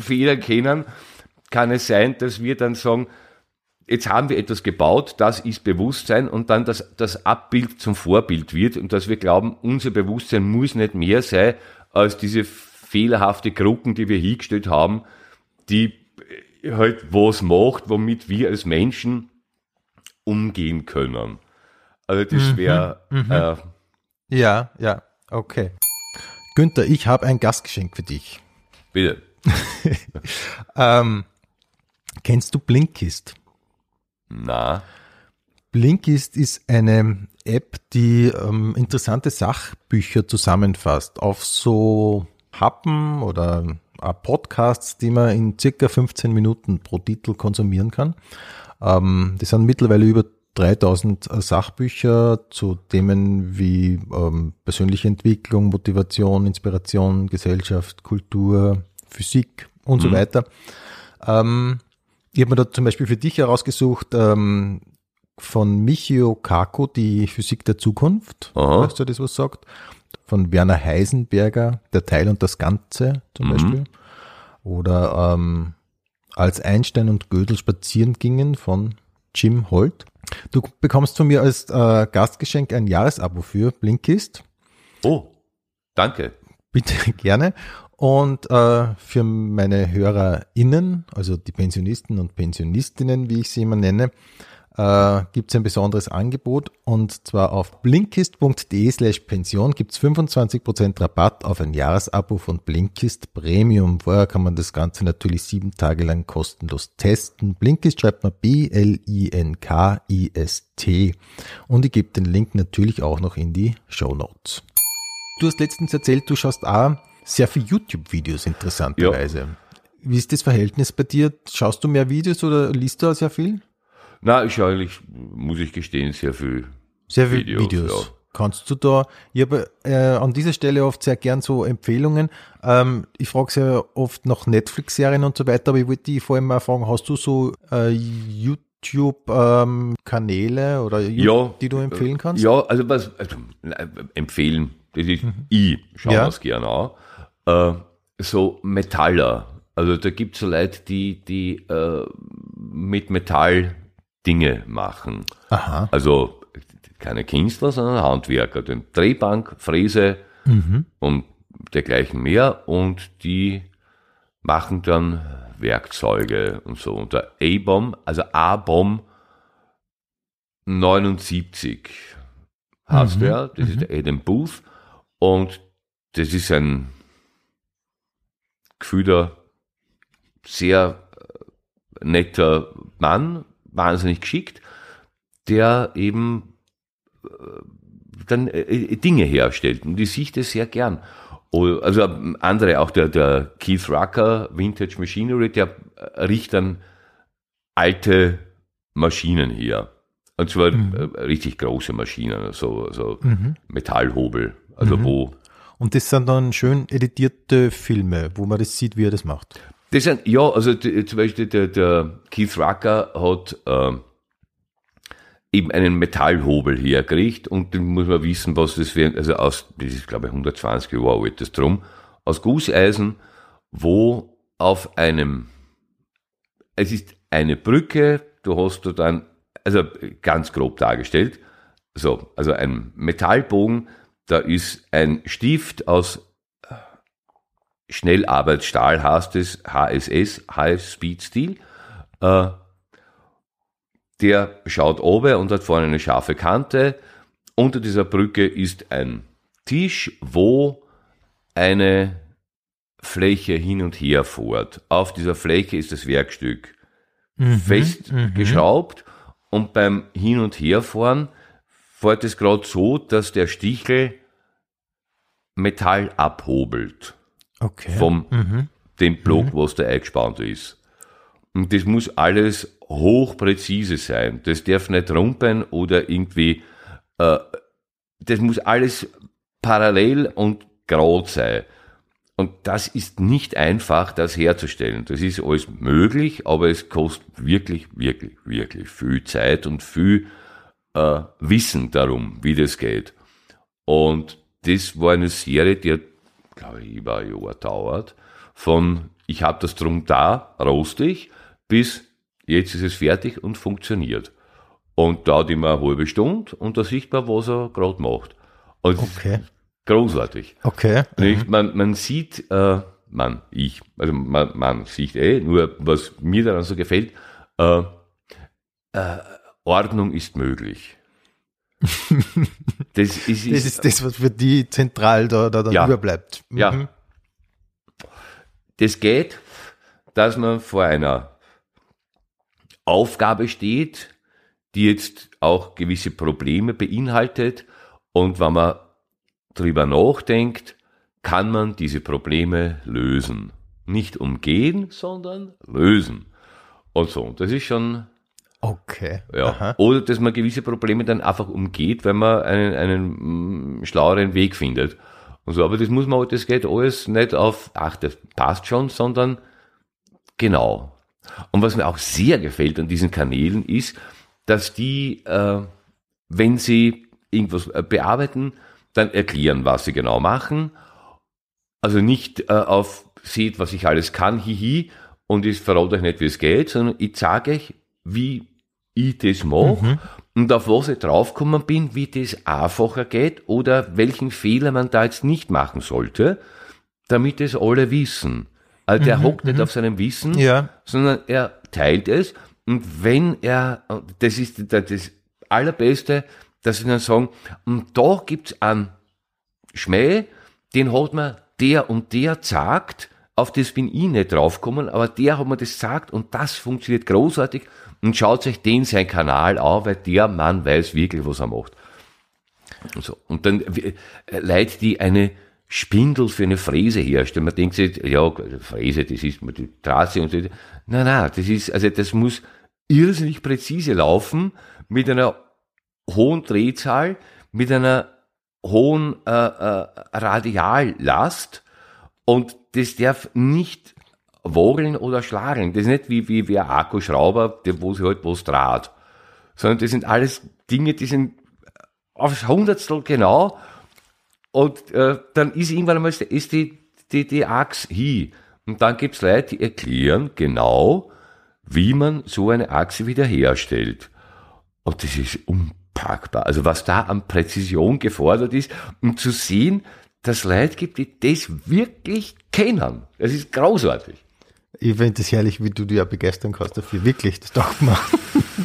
Fehler kennen, kann es sein, dass wir dann sagen, jetzt haben wir etwas gebaut, das ist Bewusstsein und dann das, das Abbild zum Vorbild wird und dass wir glauben, unser Bewusstsein muss nicht mehr sein als diese fehlerhafte Gruppen, die wir hingestellt haben, die halt was macht, womit wir als Menschen umgehen können. Also das wäre Mhm, mhm. äh, Ja, ja, okay. Günther, ich habe ein Gastgeschenk für dich. bitte. Ähm, kennst du Blinkist? Na, Blinkist ist eine App, die ähm, interessante Sachbücher zusammenfasst auf so Happen oder äh, Podcasts, die man in circa 15 Minuten pro Titel konsumieren kann. Ähm, das sind mittlerweile über 3000 Sachbücher zu Themen wie ähm, persönliche Entwicklung, Motivation, Inspiration, Gesellschaft, Kultur, Physik und so weiter. Ähm, ich habe mir da zum Beispiel für dich herausgesucht ähm, von Michio Kaku, die Physik der Zukunft, Aha. falls du das was sagt. Von Werner Heisenberger, Der Teil und das Ganze zum Mhm. Beispiel. Oder ähm, als Einstein und Gödel spazieren gingen von Jim Holt. Du bekommst von mir als äh, Gastgeschenk ein Jahresabo für Blinkist. oh, danke. Bitte gerne. Und äh, für meine HörerInnen, also die Pensionisten und Pensionistinnen, wie ich sie immer nenne, äh, gibt es ein besonderes Angebot. Und zwar auf blinkist.de slash Pension gibt es 25% Rabatt auf ein Jahresabo von Blinkist Premium. Vorher kann man das Ganze natürlich sieben Tage lang kostenlos testen. Blinkist schreibt man B-L-I-N-K-I-S-T. Und ich gebe den Link natürlich auch noch in die Show Notes. Du hast letztens erzählt, du schaust auch sehr viele YouTube-Videos interessanterweise. Wie ist das Verhältnis bei dir? Schaust du mehr Videos oder liest du sehr viel? Na, ich schaue eigentlich, muss ich gestehen, sehr viel. Sehr viele Videos. Videos, ja. Kannst du da, ich habe äh, an dieser Stelle oft sehr gern so Empfehlungen. Ähm, ich frage sehr oft nach Netflix-Serien und so weiter, aber ich wollte dich vor allem mal fragen, hast du so äh, YouTube-Kanäle oder Ju- Ja. die du empfehlen kannst? Ja, also was, also, äh, empfehlen, das ist ich, schauen Ja. es gerne an. Äh, so Metaller, also da gibt es so Leute, die, die äh, mit Metall Dinge machen. Aha. Also keine Künstler, sondern Handwerker. Den Drehbank, Fräse und dergleichen mehr. Und die machen dann Werkzeuge und so. Und der A-Bomb, also A-Bomb 79 heißt der. Das ist der Adam Booth. Und das ist ein gefühlter, sehr äh, netter Mann, wahnsinnig geschickt, der eben äh, dann äh, Dinge herstellt. Und ich sehe das sehr gern. Oh, Also andere, auch der, der Keith Rucker, Vintage Machinery, der riecht dann alte Maschinen her. Und zwar äh, richtig große Maschinen, so, so Metallhobel. Also wo Und das sind dann schön editierte Filme, wo man das sieht, wie er das macht. Das sind, ja, also d- zum Beispiel der, der Keith Rucker hat ähm, eben einen Metallhobel hergekriegt und dann muss man wissen, was das für, also aus, das ist glaube ich 120 Jahre alt, das drum, aus Gusseisen, wo auf einem, es ist eine Brücke, du hast du dann, also ganz grob dargestellt, so, also ein Metallbogen, da ist ein Stift aus Schnellarbeitsstahl heißt es, HSS, High Speed Steel. Äh, der schaut oben und hat vorne eine scharfe Kante. Unter dieser Brücke ist ein Tisch, wo eine Fläche hin und her fährt. Auf dieser Fläche ist das Werkstück festgeschraubt und beim Hin- und Herfahren fährt es gerade so, dass der Stichel Metall abhobelt Okay. vom dem Block, was da eingespannt ist. Und das muss alles hochpräzise sein. Das darf nicht rumpeln oder irgendwie, äh, das muss alles parallel und gerade sein. Und das ist nicht einfach, das herzustellen. Das ist alles möglich, aber es kostet wirklich, wirklich, wirklich viel Zeit und viel äh, Wissen darum, wie das geht. Und das war eine Serie, die hat, glaube ich, über ein Jahr dauert. Von ich habe das drum da, rostig, bis jetzt ist es fertig und funktioniert. Und dauert immer eine halbe Stunde und da sieht man, was er gerade macht. Und Okay. großartig. Okay. Nicht? Man, man sieht, äh, man, ich, also man, man sieht eh, nur was mir daran so gefällt, äh, äh, Ordnung ist möglich. das ist, Das ist das, was für die zentral da, da Ja. überbleibt. Mhm. Ja. Das geht, dass man vor einer Aufgabe steht, die jetzt auch gewisse Probleme beinhaltet und wenn man drüber nachdenkt, kann man diese Probleme lösen. Nicht umgehen, sondern lösen. Und so. Das ist schon Okay. ja. Aha. Oder dass man gewisse Probleme dann einfach umgeht, wenn man einen, einen mm, schlaueren Weg findet. Und so, aber das muss man, das geht alles nicht auf, ach, das passt schon, sondern genau. Und was mir auch sehr gefällt an diesen Kanälen ist, dass die, äh, wenn sie irgendwas äh, bearbeiten, dann erklären, was sie genau machen. Also nicht äh, auf, seht, was ich alles kann, hihi, und ich verrate euch nicht, wie es geht, sondern ich zeige euch, wie ich das mache und auf was ich draufgekommen bin, wie das einfacher geht oder welchen Fehler man da jetzt nicht machen sollte, damit es alle wissen. Also der hockt nicht auf seinem Wissen, Ja. sondern er teilt es und wenn er, das ist das Allerbeste, dass sie dann sagen, und da gibt's einen Schmäh, den hat mir der und der sagt, auf das bin ich nicht draufgekommen, aber der hat mir das gesagt und das funktioniert großartig und schaut euch den sein Kanal an, weil der Mann weiß wirklich, was er macht. Und, so. und dann äh, Leute, die eine Spindel für eine Fräse herstellen. Man denkt sich, ja, Fräse, das ist die Straße und so. Nein, nein, das ist, also das muss irrsinnig präzise laufen, mit einer hohen Drehzahl, mit einer hohen äh, äh, Radiallast und das darf nicht wogeln oder schlagen. Das ist nicht wie, wie, wie ein Akkuschrauber, der, wo sie halt was draht. Sondern das sind alles Dinge, die sind aufs Hundertstel genau und äh, dann ist irgendwann einmal ist die, die, die Axt hin. Und dann gibt's Leute, die erklären genau, wie man so eine Achse wiederherstellt. Und das ist unpackbar. Also was da an Präzision gefordert ist, um zu sehen, dass es Leute gibt, die das wirklich kennen. Das ist großartig. Ich finde es herrlich, wie du dich ja begeistern kannst dafür. Wirklich, das taugt mir.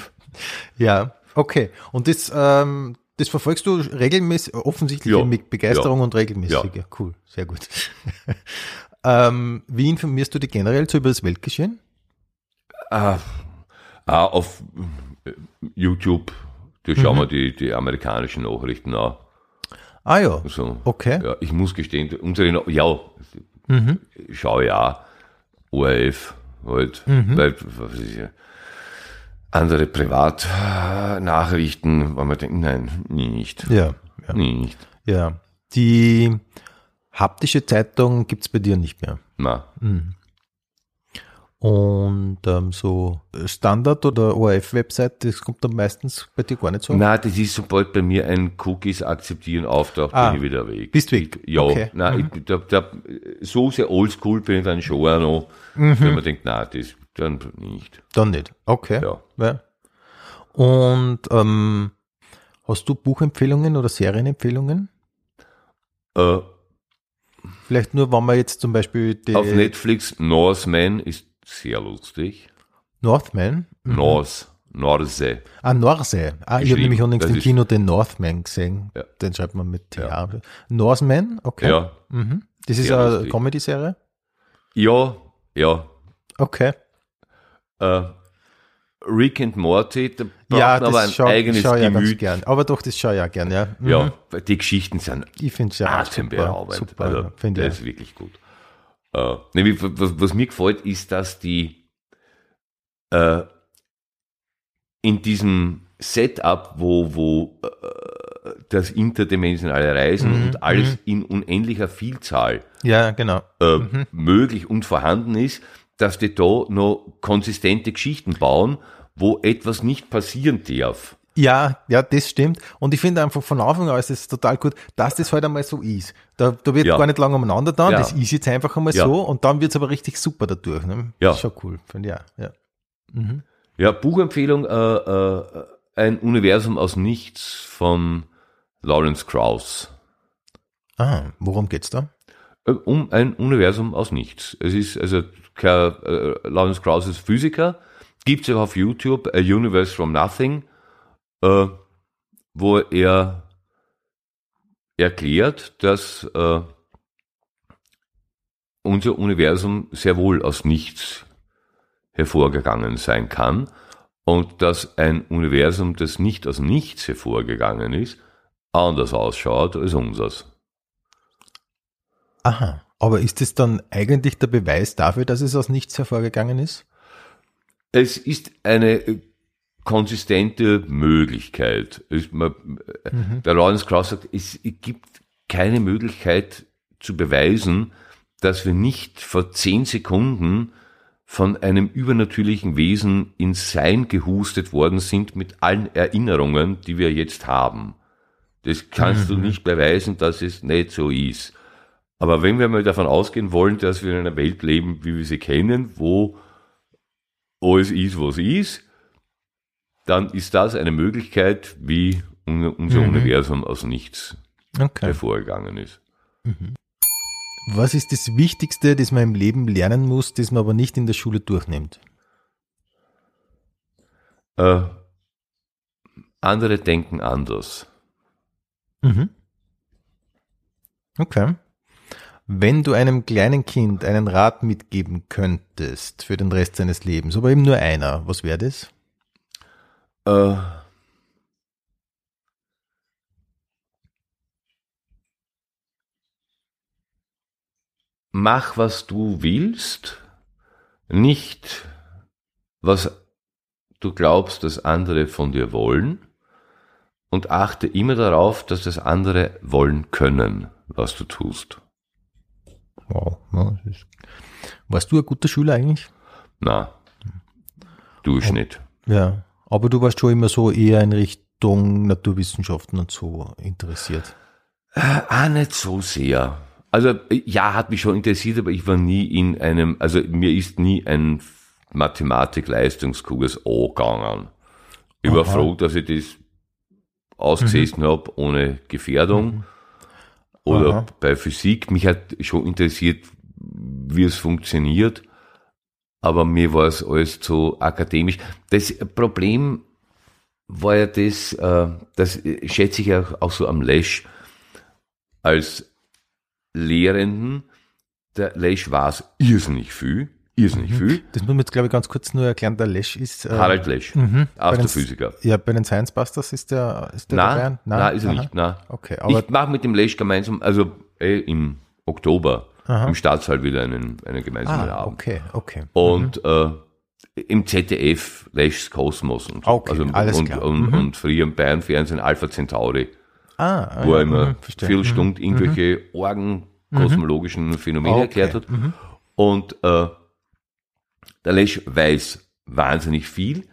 ja, okay. Und das, ähm, das verfolgst du regelmäßig, offensichtlich Ja, mit Begeisterung ja, und regelmäßig. ja. Cool, sehr gut. ähm, wie informierst du dich generell so über das Weltgeschehen? Ah, ah, auf äh, YouTube, da schauen wir die, die amerikanischen Nachrichten an. Ah ja, So. okay. Ja, ich muss gestehen, unsere, ja, schaue ich auch, ORF, halt, weil, was ist ja, andere Privatnachrichten, wo man denkt, nein, nicht, Ja, ja, nicht, ja. Die haptische Zeitung gibt's bei dir nicht mehr. na, Und ähm, so Standard- oder ORF-Website, das kommt dann meistens bei dir gar nicht so. na, das ist sobald bei mir ein Cookies akzeptieren auftaucht, Ah, bin ich wieder weg. bist weg? Ja, Okay. nein, ich, da, da, so sehr oldschool bin ich dann schon auch noch, Mhm. wenn man denkt, na, das dann nicht. Dann nicht. Okay. Ja. Ja. Und ähm, hast du Buchempfehlungen oder Serienempfehlungen? Äh, Vielleicht nur, wenn man jetzt zum Beispiel die auf Netflix Norseman ist sehr lustig. Northman. Norse, Norse. Ah, Norse. Ah, ich habe nämlich unlängst Das im Kino den Northman gesehen. Ja. Den schreibt man mit TH. Norseman, okay. Ja, Mhm. Das ist eine. Comedy-Serie? ja, ja. Okay. Äh, Rick and Morty, da braucht ja, man aber ein das schaue eigenes schau ich ja ganz Gemüt. gern. Aber doch, das schaue ich ja gern, ja. Mhm. Ja, weil die Geschichten sind Ich finde es ja atemberaubend. super, super also, ja, das ist wirklich gut. Äh, nämlich, was, was mir gefällt, ist, dass die äh, in diesem Setup, wo, wo äh, das interdimensionale Reisen Mhm, und alles in unendlicher Vielzahl Ja, genau. äh, möglich und vorhanden ist, dass die da noch konsistente Geschichten bauen, wo etwas nicht passieren darf. Ja, ja, das stimmt. Und ich finde einfach von Anfang an ist es total gut, dass das halt einmal so ist. Da, da wird Ja. gar nicht lange umeinander dann, Ja. das ist jetzt einfach einmal Ja. so und dann wird's aber richtig super dadurch. Ne? Ja. Das ist schon cool, finde ich auch. Ja. Ja, Buchempfehlung, äh, äh, ein Universum aus Nichts von Lawrence Krauss. Ah, worum geht's da? Äh, Um ein Universum aus Nichts. Es ist, also, äh, Lawrence Krauss ist Physiker, gibt's auch auf YouTube, A Universe from Nothing, äh, wo er erklärt, dass äh, unser Universum sehr wohl aus nichts hervorgegangen sein kann und dass ein Universum, das nicht aus nichts hervorgegangen ist, anders ausschaut als unseres. Aha. Aber ist es dann eigentlich der Beweis dafür, dass es aus nichts hervorgegangen ist? Es ist eine konsistente Möglichkeit. Es, man, Mhm. Der Lawrence Krauss sagt, es gibt keine Möglichkeit zu beweisen, dass wir nicht vor zehn Sekunden von einem übernatürlichen Wesen ins Sein gehustet worden sind mit allen Erinnerungen, die wir jetzt haben. Das kannst du nicht beweisen, dass es nicht so ist. Aber wenn wir mal davon ausgehen wollen, dass wir in einer Welt leben, wie wir sie kennen, wo alles ist, was ist, dann ist das eine Möglichkeit, wie un- unser Mhm. Universum aus nichts Okay. hervorgegangen ist. Was ist das Wichtigste, das man im Leben lernen muss, das man aber nicht in der Schule durchnimmt? Äh, andere denken anders. Mhm. Okay. Wenn du einem kleinen Kind einen Rat mitgeben könntest für den Rest seines Lebens, aber eben nur einer, was wäre das? Äh, mach, was du willst, nicht, was du glaubst, dass andere von dir wollen, und achte immer darauf, dass das andere wollen können, was du tust. Wow. Warst du ein guter Schüler eigentlich? Na, du ich nicht. Ja. Aber du warst schon immer so eher in Richtung Naturwissenschaften und so interessiert. Ah, nicht so sehr. Also ja, hat mich schon interessiert, aber ich war nie in einem, also mir ist nie ein Mathematik-Leistungskurs angegangen. Ich war froh, dass ich das ausgesessen habe ohne Gefährdung. Oder Aha. bei Physik, mich hat schon interessiert, wie es funktioniert, aber mir war es alles zu akademisch. Das Problem war ja das, äh, das schätze ich auch so am Lesch, als Lehrenden, der Lesch weiß irrsinnig viel, irrsinnig viel. Das muss man jetzt, glaube ich, ganz kurz nur erklären. Der Lesch ist. Äh, Harald Lesch, mhm. Astrophysiker. Ja, bei den Science Busters ist der, ist der dabei? Nein, nein, ist er Aha. nicht. Nein. Okay, aber ich mache mit dem Lesch gemeinsam, also eh, im Oktober, Aha. im Staatssaal wieder einen, einen gemeinsamen ah, Abend. okay, okay. Und äh, im ZDF Leschs Kosmos und so. Okay, alles und, klar. Und, Mhm. und früher im Bayern Fernsehen Alpha Centauri, Ah, wo er immer mhm, verstehe. viele Stunden irgendwelche Orgen kosmologischen Phänomene Okay, erklärt hat. mhm. Und äh, der Lesch weiß wahnsinnig viel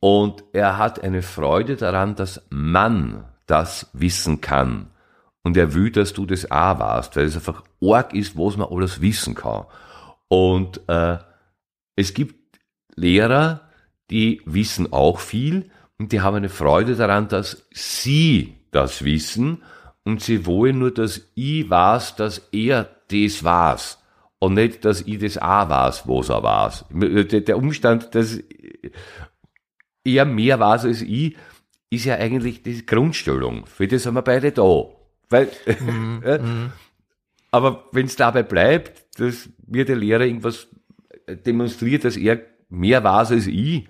und er hat eine Freude daran, dass man das wissen kann. Und er will, dass du das auch weißt, weil es einfach arg ist, was man alles wissen kann. Und äh, es gibt Lehrer, die wissen auch viel und die haben eine Freude daran, dass sie das wissen und sie wollen nur, dass ich weiß, dass er das weiß und nicht, dass ich das auch weiß, was er weiß. Der Umstand, dass er mehr weiß als ich, ist ja eigentlich die Grundstellung. Für das sind wir beide da. Weil, ja, aber wenn es dabei bleibt, dass mir der Lehrer irgendwas demonstriert, dass er mehr weiß als ich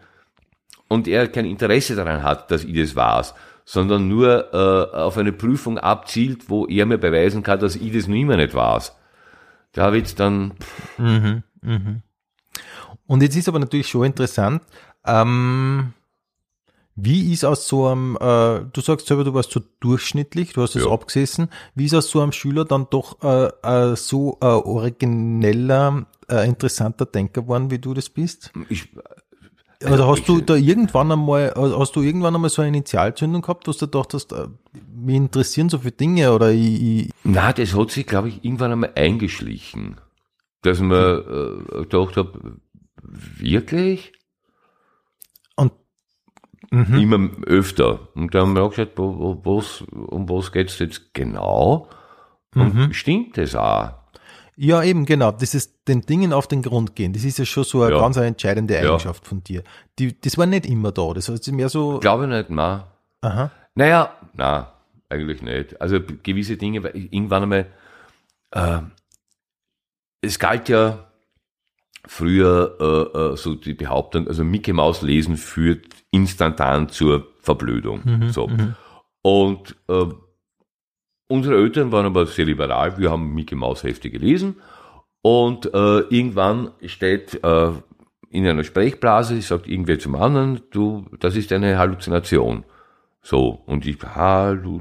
und er kein Interesse daran hat, dass ich das weiß, sondern nur äh, auf eine Prüfung abzielt, wo er mir beweisen kann, dass ich das noch immer nicht weiß. Da wird's dann, Und jetzt ist aber natürlich schon interessant, ähm, wie ist aus so einem, äh, du sagst selber, du warst so durchschnittlich, du hast es Ja. abgesessen, wie ist aus so einem Schüler dann doch äh, äh, so äh, origineller, äh, interessanter Denker geworden, wie du das bist? ich, Also hast ich- du da irgendwann einmal, also hast du irgendwann einmal so eine Initialzündung gehabt, dass du gedacht hast, äh, mich interessieren so viele Dinge oder ich, ich na, das hat sich, glaube ich, irgendwann einmal eingeschlichen, dass man äh, gedacht habe, wirklich? Immer öfter. Und da haben wir auch gesagt, wo, wo, was, um was geht's jetzt genau? Und stimmt das auch? Ja, eben, genau. Das ist den Dingen auf den Grund gehen. Das ist ja schon so eine Ja. ganz eine entscheidende Eigenschaft von dir. Die, das war nicht immer da. Das heißt, mehr so, Glaube ich nicht, nein. aha, Naja, nein, eigentlich nicht. Also gewisse Dinge, irgendwann einmal, äh, es galt ja früher äh, äh, so die Behauptung, also Mickey Maus lesen führt instantan zur Verblödung. so. Und äh, unsere Eltern waren aber sehr liberal, wir haben Mickey Maus Hefte gelesen und äh, irgendwann steht äh, in einer Sprechblase, sagt irgendwer zum anderen, du, das ist eine Halluzination. So, und ich, Hallu,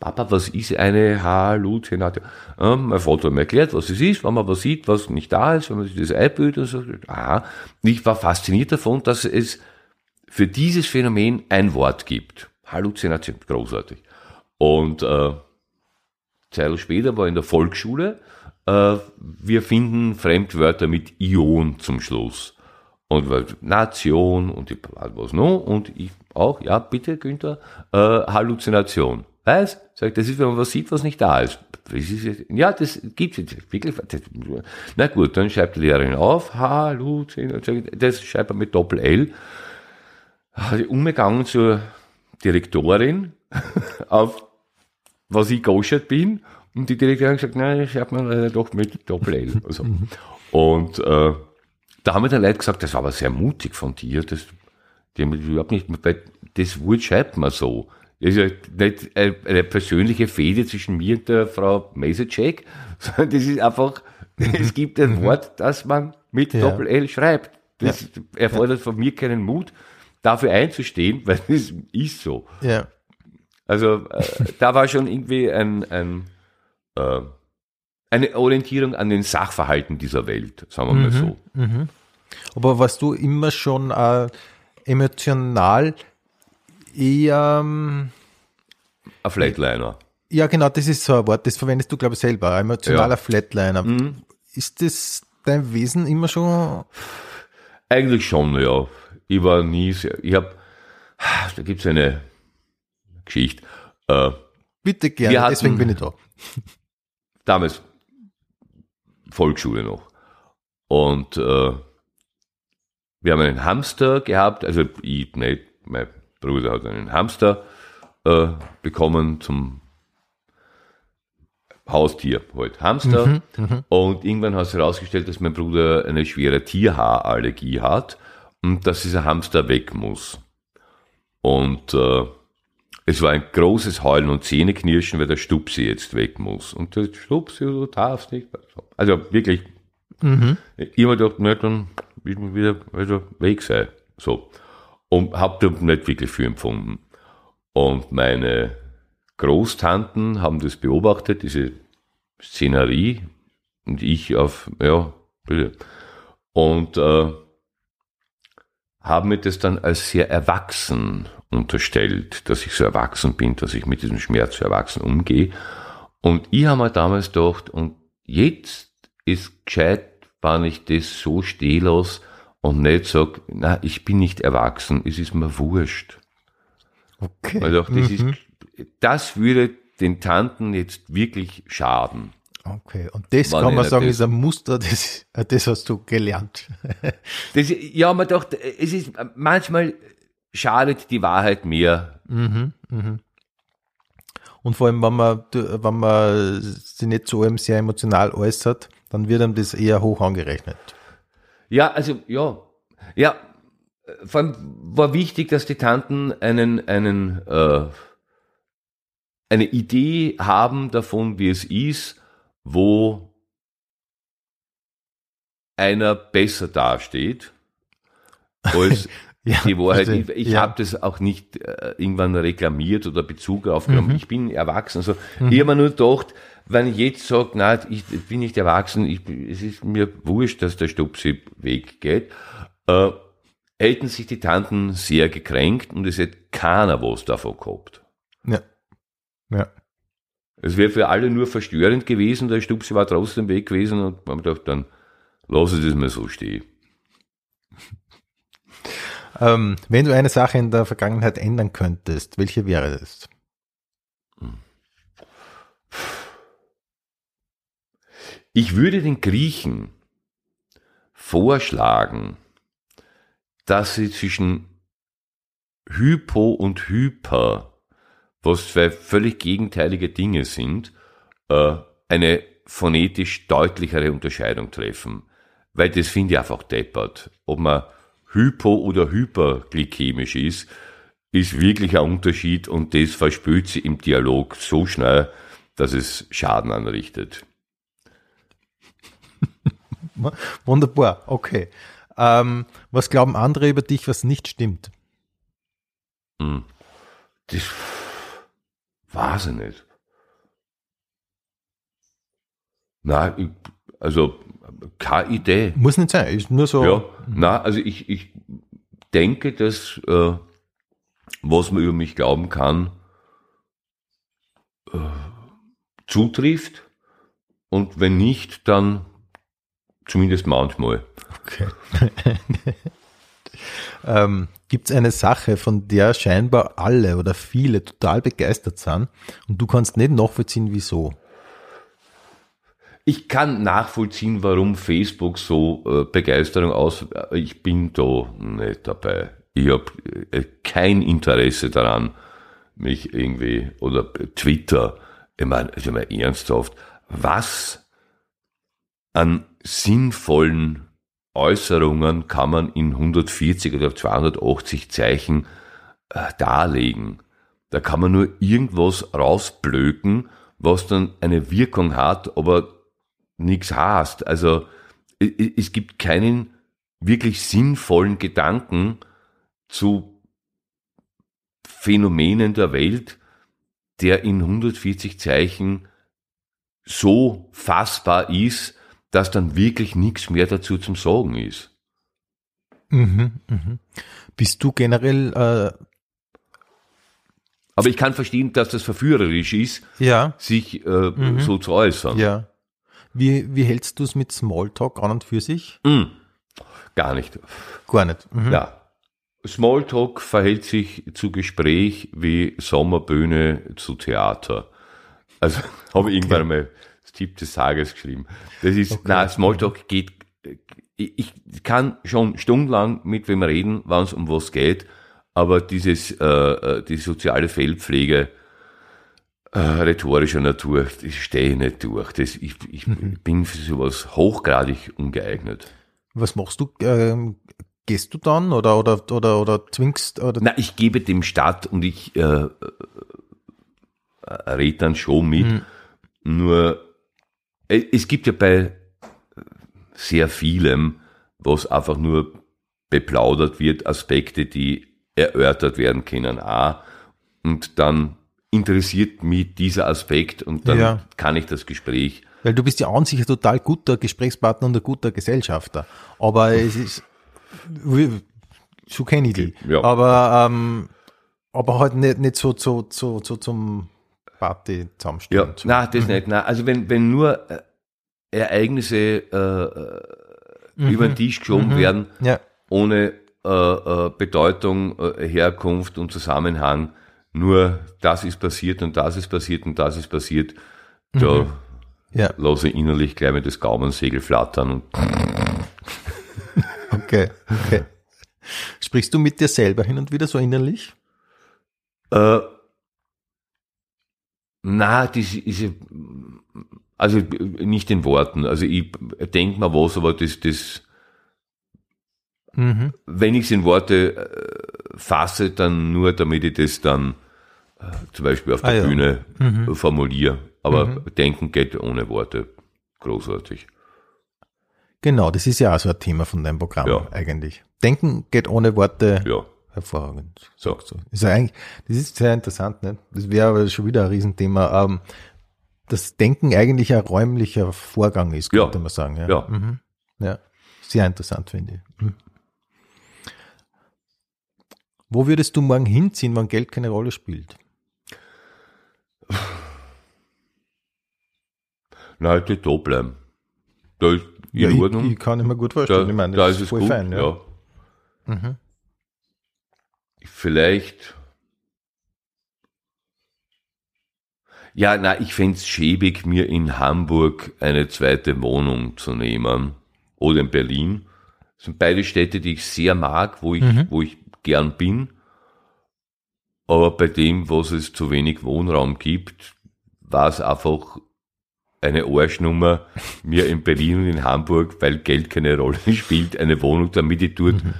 Papa, was ist eine Halluzination? Ähm, mein Vater hat mir erklärt, was es ist, wenn man was sieht, was nicht da ist, wenn man sich das einbildet und so. Aha. Ich war fasziniert davon, dass es für dieses Phänomen ein Wort gibt. Halluzination, großartig. Und äh, Zeit später war in der Volksschule, äh, wir finden Fremdwörter mit Ion zum Schluss. Und Nation und ich, was noch, und ich auch, ja, bitte, Günther, äh, Halluzination. Weißt? Sag, ich, das ist, wenn man was sieht, was nicht da ist. Ist ja, das gibt's jetzt wirklich. Das, na gut, dann schreibt die Lehrerin auf, ich, das schreibt man mit Doppel-L. Umgegangen zur Direktorin auf was ich goschert bin. Und die Direktorin hat gesagt, nein, schreibt man leider doch mit Doppel-L. Also. Und äh, da haben mir dann Leute gesagt, das war aber sehr mutig von dir. Das, die haben überhaupt nicht, das Wort schreibt man so. Das ist ja nicht eine, persönliche Fehde zwischen mir und der Frau Mesecek, sondern das ist einfach, es gibt ein Wort, das man mit Ja. Doppel-L schreibt. Das erfordert von mir keinen Mut, dafür einzustehen, weil das ist so. ja. Also äh, da war schon irgendwie ein, ein, äh, eine Orientierung an den Sachverhalten dieser Welt, sagen wir mal so. Aber warst du immer schon äh, emotional eher, ähm, Ein Flatliner. ja genau, das ist so ein Wort, das verwendest du, glaube ich, selber, ein emotionaler Ja. Flatliner. Ist das dein Wesen immer schon, Eigentlich schon, ja. Ich war nie sehr, ich habe, da gibt's eine Geschichte. Äh, bitte gerne, hatten- deswegen bin ich da. damals Volksschule noch. Und äh, wir haben einen Hamster gehabt, also ich nicht, mein Bruder hat einen Hamster äh, bekommen zum Haustier, halt Hamster. und irgendwann hat sich herausgestellt, dass mein Bruder eine schwere Tierhaarallergie hat und dass dieser Hamster weg muss. Und äh, es war ein großes Heulen und Zähneknirschen, weil der Stupsi jetzt weg muss. Und der Stupsi, du darfst nicht. Also wirklich, ich habe gedacht, na, dann will man wieder, wieder weg sein. So. Und habe da nicht wirklich viel empfunden. Und meine Großtanten haben das beobachtet, diese Szenerie. Und ich auf, ja, bitte. Und äh, haben mir das dann als sehr erwachsen unterstellt, dass ich so erwachsen bin, dass ich mit diesem Schmerz so erwachsen umgehe. Und ich habe mir damals gedacht, und jetzt ist gescheit, wenn ich das so stehe los und nicht sage, na, ich bin nicht erwachsen, es ist mir wurscht. Okay. Weil doch, das ist, das würde den Tanten jetzt wirklich schaden. Okay, und das kann man sagen, das. ist ein Muster, das, das hast du gelernt. Das, ja, man doch, es ist, manchmal schadet die Wahrheit mehr. Und vor allem, wenn man, wenn man sich nicht so eben sehr emotional äußert, dann wird einem das eher hoch angerechnet. Ja, also, ja, ja, vor allem war wichtig, dass die Tanten einen, einen, äh, eine Idee haben davon, wie es ist, wo einer besser dasteht als Ja, die Wahrheit. Ich, ich Ja. habe das auch nicht äh, irgendwann reklamiert oder Bezug aufgenommen. Ich bin erwachsen. Also, Ich habe mir nur gedacht, wenn ich jetzt sage, nein, ich bin nicht erwachsen, ich, es ist mir wurscht, dass der Stupsi weggeht, äh, hätten sich die Tanten sehr gekränkt und es hätte keiner was davon gehabt. Ja. Ja. Es wäre für alle nur verstörend gewesen, der Stupsi war trotzdem weg gewesen und man gedacht, dann lasse ich das mal so stehen. Ähm, wenn du eine Sache in der Vergangenheit ändern könntest, welche wäre das? Ich würde den Griechen vorschlagen, dass sie zwischen Hypo und Hyper, was zwei völlig gegenteilige Dinge sind, äh, eine phonetisch deutlichere Unterscheidung treffen. Weil das finde ich einfach deppert. Ob man hypo- oder hyperglykämisch ist, ist wirklich ein Unterschied und das verspürt sie im Dialog so schnell, dass es Schaden anrichtet. Wunderbar, okay. Ähm, was glauben andere über dich, was nicht stimmt? Hm. Das weiß ich nicht. Nein, also keine Idee. Muss nicht sein, ist nur so. Ja, na, also ich, ich denke, dass äh, was man über mich glauben kann, äh, zutrifft. Und wenn nicht, dann zumindest manchmal. Okay. ähm, Gibt es eine Sache, von der scheinbar alle oder viele total begeistert sind und du kannst nicht nachvollziehen, wieso? Ich kann nachvollziehen, warum Facebook so äh, Begeisterung aus. Ich bin da nicht dabei. Ich habe äh, kein Interesse daran, mich irgendwie oder Twitter. Ich meine, also mal ernsthaft, was an sinnvollen Äußerungen kann man in 140 oder 280 Zeichen äh, darlegen. Da kann man nur irgendwas rausblöken, was dann eine Wirkung hat, aber nichts heißt. Also es gibt keinen wirklich sinnvollen Gedanken zu Phänomenen der Welt, der in 140 Zeichen so fassbar ist, dass dann wirklich nichts mehr dazu zum Sagen ist. Mhm, mhm. Bist du generell. Äh, Aber ich kann verstehen, dass das verführerisch ist, ja. sich äh, mhm. so zu äußern. Ja. Wie, wie hältst du es mit Smalltalk an und für sich? Mhm. Gar nicht. Gar nicht. Mhm. Ja. Smalltalk verhält sich zu Gespräch wie Sommerbühne zu Theater. Also habe ich irgendwann mal Tipp des Tages geschrieben. Das ist, okay. na, Smalltalk geht, ich kann schon stundenlang mit wem reden, wenn es um was geht, aber dieses, äh, äh, die soziale Feldpflege äh, rhetorischer Natur, das stehe ich nicht durch. Das, ich ich mhm. bin für sowas hochgradig ungeeignet. Was machst du? Ähm, gehst du dann oder, oder, oder, oder zwingst? Oder? Na, ich gebe dem statt und ich äh, äh, rede dann schon mit. Mhm. Nur es gibt ja bei sehr vielem, was einfach nur beplaudert wird, Aspekte, die erörtert werden können, auch. Und dann interessiert mich dieser Aspekt und dann ja. kann ich das Gespräch. Weil du bist ja an sich ein total guter Gesprächspartner und ein guter Gesellschafter. Aber es ist, so kenne ich die. Ja. Aber, ähm, aber halt nicht, nicht so, so, so, so zum Party zusammenstellen. Ja, nein, das mhm. nicht. Nein. Also wenn, wenn nur äh, Ereignisse äh, mhm. über den Tisch geschoben mhm. werden, ja. ohne äh, äh, Bedeutung, äh, Herkunft und Zusammenhang, nur das ist passiert und das ist passiert und das ist passiert, da mhm. ja. lasse ich innerlich gleich mit das Gaumensegel flattern und Okay, okay. Sprichst du mit dir selber hin und wieder so innerlich? Äh, na, das ist also nicht in Worten. Also ich denke mal was, aber das, das mhm. wenn ich es in Worte äh, fasse, dann nur, damit ich das dann äh, zum Beispiel auf der ah, ja. Bühne mhm. formuliere. Aber mhm. denken geht ohne Worte. Großartig. Genau, das ist ja auch so ein Thema von deinem Programm ja. eigentlich. Denken geht ohne Worte. Ja. Hervorragend. Sagst du. Ist ja eigentlich, das ist sehr interessant, ne? Das wäre aber schon wieder ein Riesenthema. Ähm, das Denken eigentlich ein räumlicher Vorgang ist, könnte ja. man sagen. Ja. Ja. Mhm. ja. Sehr interessant, finde ich. Mhm. Wo würdest du morgen hinziehen, wenn Geld keine Rolle spielt? Na, halt da bleiben. Da ist in ja, Ordnung. Ich, ich kann mir gut vorstellen. Da, ich meine, das da ist, ist voll gut, fein. Ja. ja. Mhm. Vielleicht Ja, na, ich fänd's schäbig, mir in Hamburg eine zweite Wohnung zu nehmen. Oder in Berlin. Das sind beide Städte, die ich sehr mag, wo ich, Mhm. wo ich gern bin. Aber bei dem, was es zu wenig Wohnraum gibt, war es einfach eine Arschnummer, mir in Berlin und in Hamburg, weil Geld keine Rolle spielt, eine Wohnung, damit ich dort Mhm.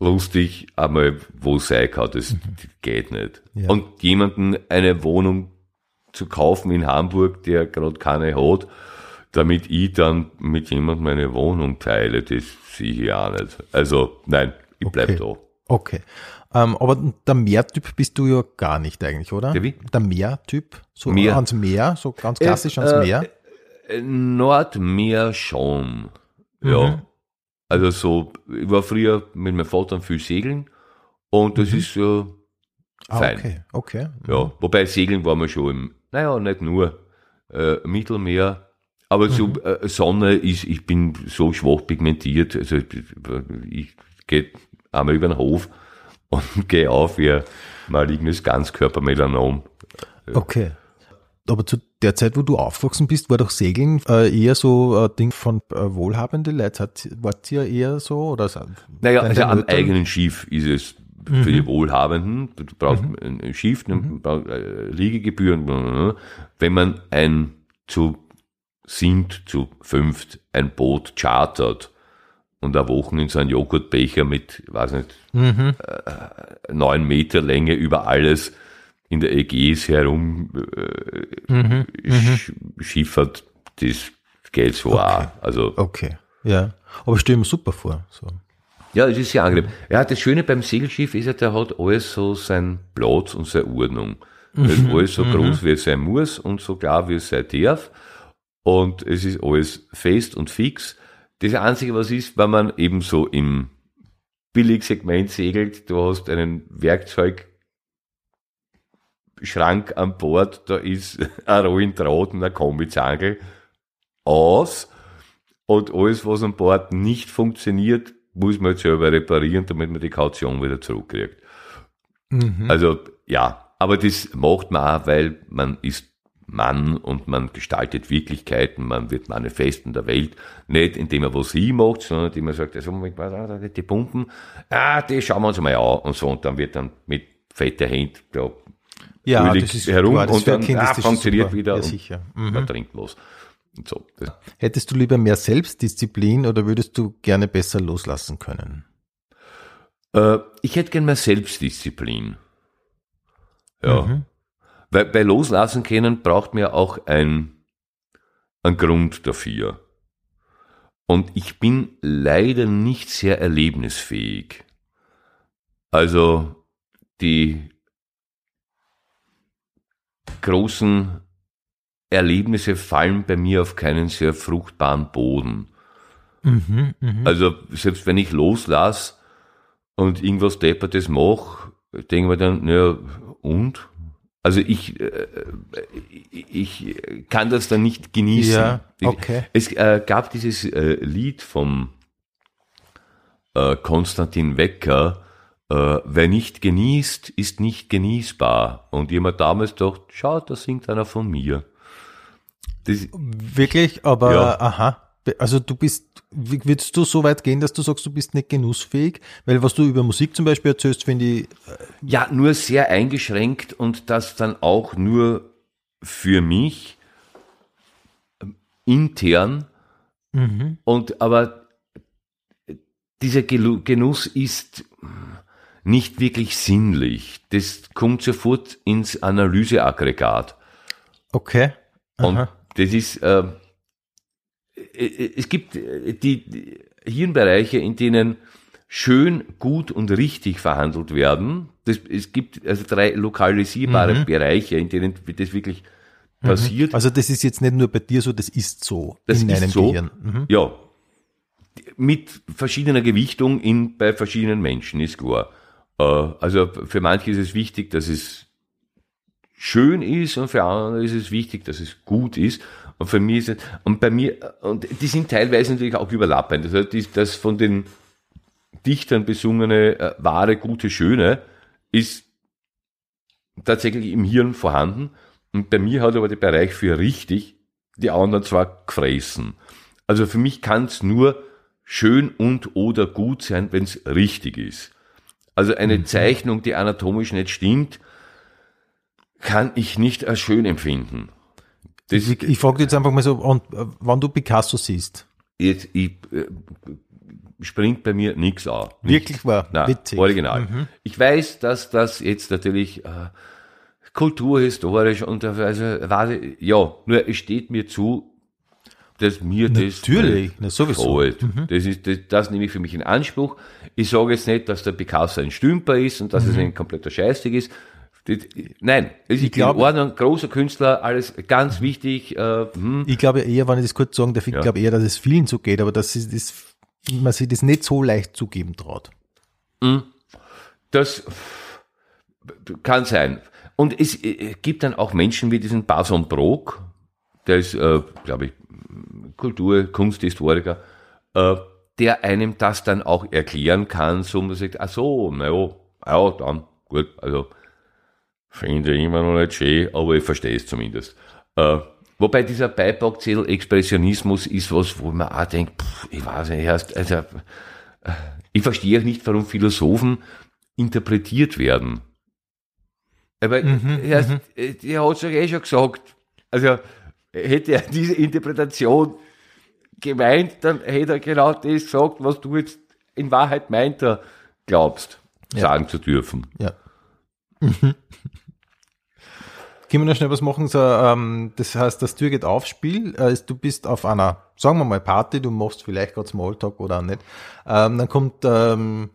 Lustig einmal wo sein kann. Das geht nicht. Ja. Und jemanden eine Wohnung zu kaufen in Hamburg, der gerade keine hat, damit ich dann mit jemandem meine Wohnung teile, das sehe ich auch nicht. Also nein, ich bleib Okay. da. Okay. Ähm, aber der Meertyp bist du ja gar nicht eigentlich, oder? Der wie? Der Meertyp. So Meer. ans Meer, so ganz klassisch ans äh, Meer. Äh, Nordmeer schon. Ja. Mhm. Also so, ich war früher mit meinem Vater viel segeln und das ist so Ah, fein. okay, okay. Ja, wobei Segeln war man schon im, naja, nicht nur äh, Mittelmeer, aber so Mhm. äh, Sonne ist, ich bin so schwach pigmentiert, also ich, ich gehe einmal über den Hof und gehe auf wie ein malignes Ganzkörpermelanom. Okay. Aber zu der Zeit, wo du aufgewachsen bist, war doch Segeln äh, eher so ein Ding von äh, wohlhabende Leute. Hat, wart ihr eher so? Oder so, Naja, also am eigenen Schiff ist es für die Wohlhabenden. Du brauchst ein ein Schiff, mhm. brauchst äh, Liegegebühren. blablabla. Wenn man ein zu sind, zu fünft, ein Boot chartert und eine Woche in so einen Joghurtbecher mit, weiß nicht, Mhm. äh, neun Meter Länge über alles in der Ägäis herum äh, Mhm. sch schiffert, das geht so auch. Also Okay, ja. Aber ich stelle mir super vor. So. Ja, es ist sehr angenehm. Ja, das Schöne beim Segelschiff ist ja, der hat alles so seinen Platz und seine Ordnung. Es ist alles so groß, wie es sein muss und so klar, wie es sein darf. Und es ist alles fest und fix. Das Einzige, was ist, wenn man eben so im Billigsegment segelt, du hast einen Werkzeugschrank an Bord, da ist ein Rollendraht und ein Kombizangel aus. Und alles, was an Bord nicht funktioniert, muss man jetzt selber reparieren, damit man die Kaution wieder zurückkriegt. Mhm. Also, ja, aber das macht man auch, weil man ist Mann und man gestaltet Wirklichkeiten, man wird Manifest in der Welt, nicht indem man was macht, sondern indem man sagt, also, Moment, die Pumpen, ah, die schauen wir uns mal an und so, und dann wird dann mit fetter Hand da Ja, das ist herum klar, und dann ah, funktioniert wieder Ja, und sicher. Mhm. man trinkt was. Und so. Das, Hättest du lieber mehr Selbstdisziplin oder würdest du gerne besser loslassen können? Äh, ich hätte gern mehr Selbstdisziplin. Ja. Mhm. Weil bei Loslassen können braucht man ja auch ein, ein Grund dafür. Und ich bin leider nicht sehr erlebnisfähig. Also die großen Erlebnisse fallen bei mir auf keinen sehr fruchtbaren Boden. Mhm, mhm. Also selbst wenn ich loslasse und irgendwas Deppertes mache, denke ich mir dann, naja, und? Also ich, äh, ich kann das dann nicht genießen. Ja, okay. Es äh, gab dieses äh, Lied vom äh, Konstantin Wecker, äh, wer nicht genießt, ist nicht genießbar. Und jemand damals dachte, schau, da singt einer von mir. Das, Wirklich, aber Ja. aha. Also du bist, wie- würdest du so weit gehen, dass du sagst, du bist nicht genussfähig? Weil was du über Musik zum Beispiel erzählst, finde ich, Ja, nur sehr eingeschränkt und das dann auch nur für mich ähm, intern. Und aber dieser Genuss ist nicht wirklich sinnlich. Das kommt sofort ins Analyseaggregat. okay. Und Aha. das ist, äh, es gibt äh, die die Hirnbereiche, in denen schön, gut und richtig verhandelt werden. Das, es gibt also drei lokalisierbare Bereiche, in denen das wirklich passiert. Also das ist jetzt nicht nur bei dir so, das ist so Das in ist deinem so. Gehirn. Mhm. Ja. Mit verschiedener Gewichtung in, bei verschiedenen Menschen, ist klar. Äh, also für manche ist es wichtig, dass es schön ist und für andere ist es wichtig, dass es gut ist. Und für mich ist es, und bei mir, und die sind teilweise natürlich auch überlappend. Also das, das von den Dichtern besungene äh, wahre, gute, schöne ist tatsächlich im Hirn vorhanden. Und bei mir hat aber der Bereich für richtig, die anderen zwar gefressen. Also für mich kann es nur schön und oder gut sein, wenn es richtig ist. Also eine mhm. Zeichnung, die anatomisch nicht stimmt, kann ich nicht als schön empfinden. Das ich ich frage jetzt einfach mal so, und, äh, wann du Picasso siehst. Jetzt, ich, äh, springt bei mir nichts an. Wirklich wahr? Nein, Witzig. original. Mhm. Ich weiß, dass das jetzt natürlich äh, kulturhistorisch und also, warte, ja, nur es steht mir zu, dass mir das Natürlich, na, sowieso. Mhm. Das, ist, das, das nehme ich für mich in Anspruch. Ich sage jetzt nicht, dass der Picasso ein Stümper ist und dass mhm. es ein kompletter Scheißding ist. Nein, es ist glaube, in Ordnung, großer Künstler, alles ganz wichtig. Äh, hm. Ich glaube eher, wenn ich das kurz sagen darf, ich ja. glaube eher, dass es vielen so geht, aber dass das, man sich das nicht so leicht zugeben traut. Hm. Das kann sein. Und es gibt dann auch Menschen wie diesen Bason Brok, der ist, äh, glaube ich, Kultur-, Kunsthistoriker, äh, der einem das dann auch erklären kann, so man sagt, ach so, naja, ja, dann, gut, also, finde ich immer noch nicht schön, aber ich verstehe es zumindest. Äh, wobei dieser Beipackzettel-Expressionismus ist was, wo man auch denkt, pff, ich weiß nicht, erst, also, äh, ich verstehe auch nicht, warum Philosophen interpretiert werden. Aber mhm, erst, mhm. er hat es ja eh schon gesagt. Also, hätte er diese Interpretation gemeint, dann hätte er genau das gesagt, was du jetzt in Wahrheit meint er glaubst, ja. sagen zu dürfen. Ja. Mhm. Können wir noch schnell was machen? So, ähm, das heißt, das Tür geht auf Spiel. Äh, du bist auf einer, sagen wir mal, Party, du machst vielleicht gerade Smalltalk oder auch nicht. Ähm, dann kommt ähm,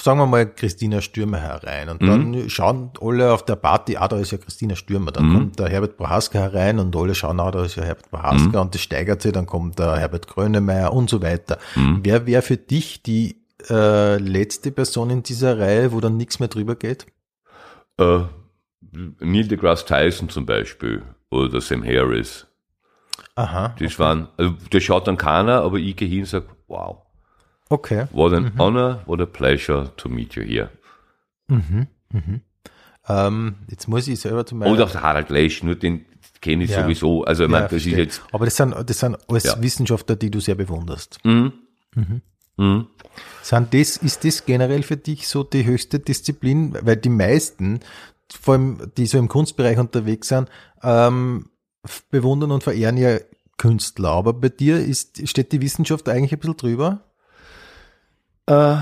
sagen wir mal, Christina Stürmer herein. Und dann mhm. schauen alle auf der Party, ah, da ist ja Christina Stürmer. Dann mhm. kommt der Herbert Prohaska herein und alle schauen, ah, da ist ja Herbert Prohaska mhm. und das steigert sich, dann kommt der Herbert Grönemeyer und so weiter. Mhm. Wer wäre für dich die äh, letzte Person in dieser Reihe, wo dann nichts mehr drüber geht? Äh, Neil deGrasse Tyson zum Beispiel oder Sam Harris. Aha. Das okay. waren, also der schaut dann keiner, aber ich gehe hin und sage, wow. Okay. What an mhm. honor, what a pleasure to meet you here. Mhm. Mhm. Ähm, jetzt muss ich selber zu meinem. Und auch Harald Lesch, nur den kenne ich ja. sowieso. Also, ich ja, meine, das ist jetzt. Aber das sind, das sind alles ja. Wissenschaftler, die du sehr bewunderst. Mhm. Mhm. Mhm. Sind das, ist das generell für dich so die höchste Disziplin? Weil die meisten, vor allem die so im Kunstbereich unterwegs sind, ähm, bewundern und verehren ja Künstler. Aber bei dir ist, steht die Wissenschaft eigentlich ein bisschen drüber? Äh,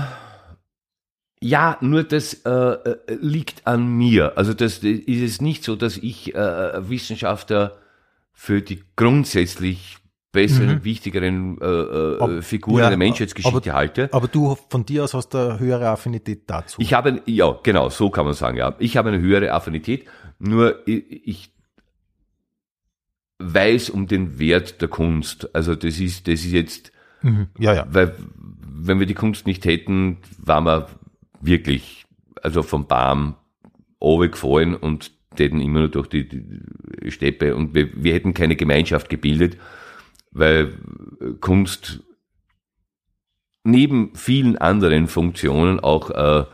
ja, nur das äh, äh, liegt an mir. Also das ist es nicht so, dass ich äh, Wissenschaftler für die grundsätzlich besseren, mhm. wichtigeren äh, äh Ob, Figuren ja, der Menschheitsgeschichte aber, halte. Aber du von dir aus hast eine höhere Affinität dazu. Ich habe, ja, genau, so kann man sagen, ja. Ich habe eine höhere Affinität, nur ich, ich weiß um den Wert der Kunst. Also das ist, das ist jetzt, mhm. ja, ja. Weil wenn wir die Kunst nicht hätten, waren wir wirklich, also vom Baum gefallen und täten immer nur durch die, die Steppe und wir, wir hätten keine Gemeinschaft gebildet, weil Kunst neben vielen anderen Funktionen auch äh,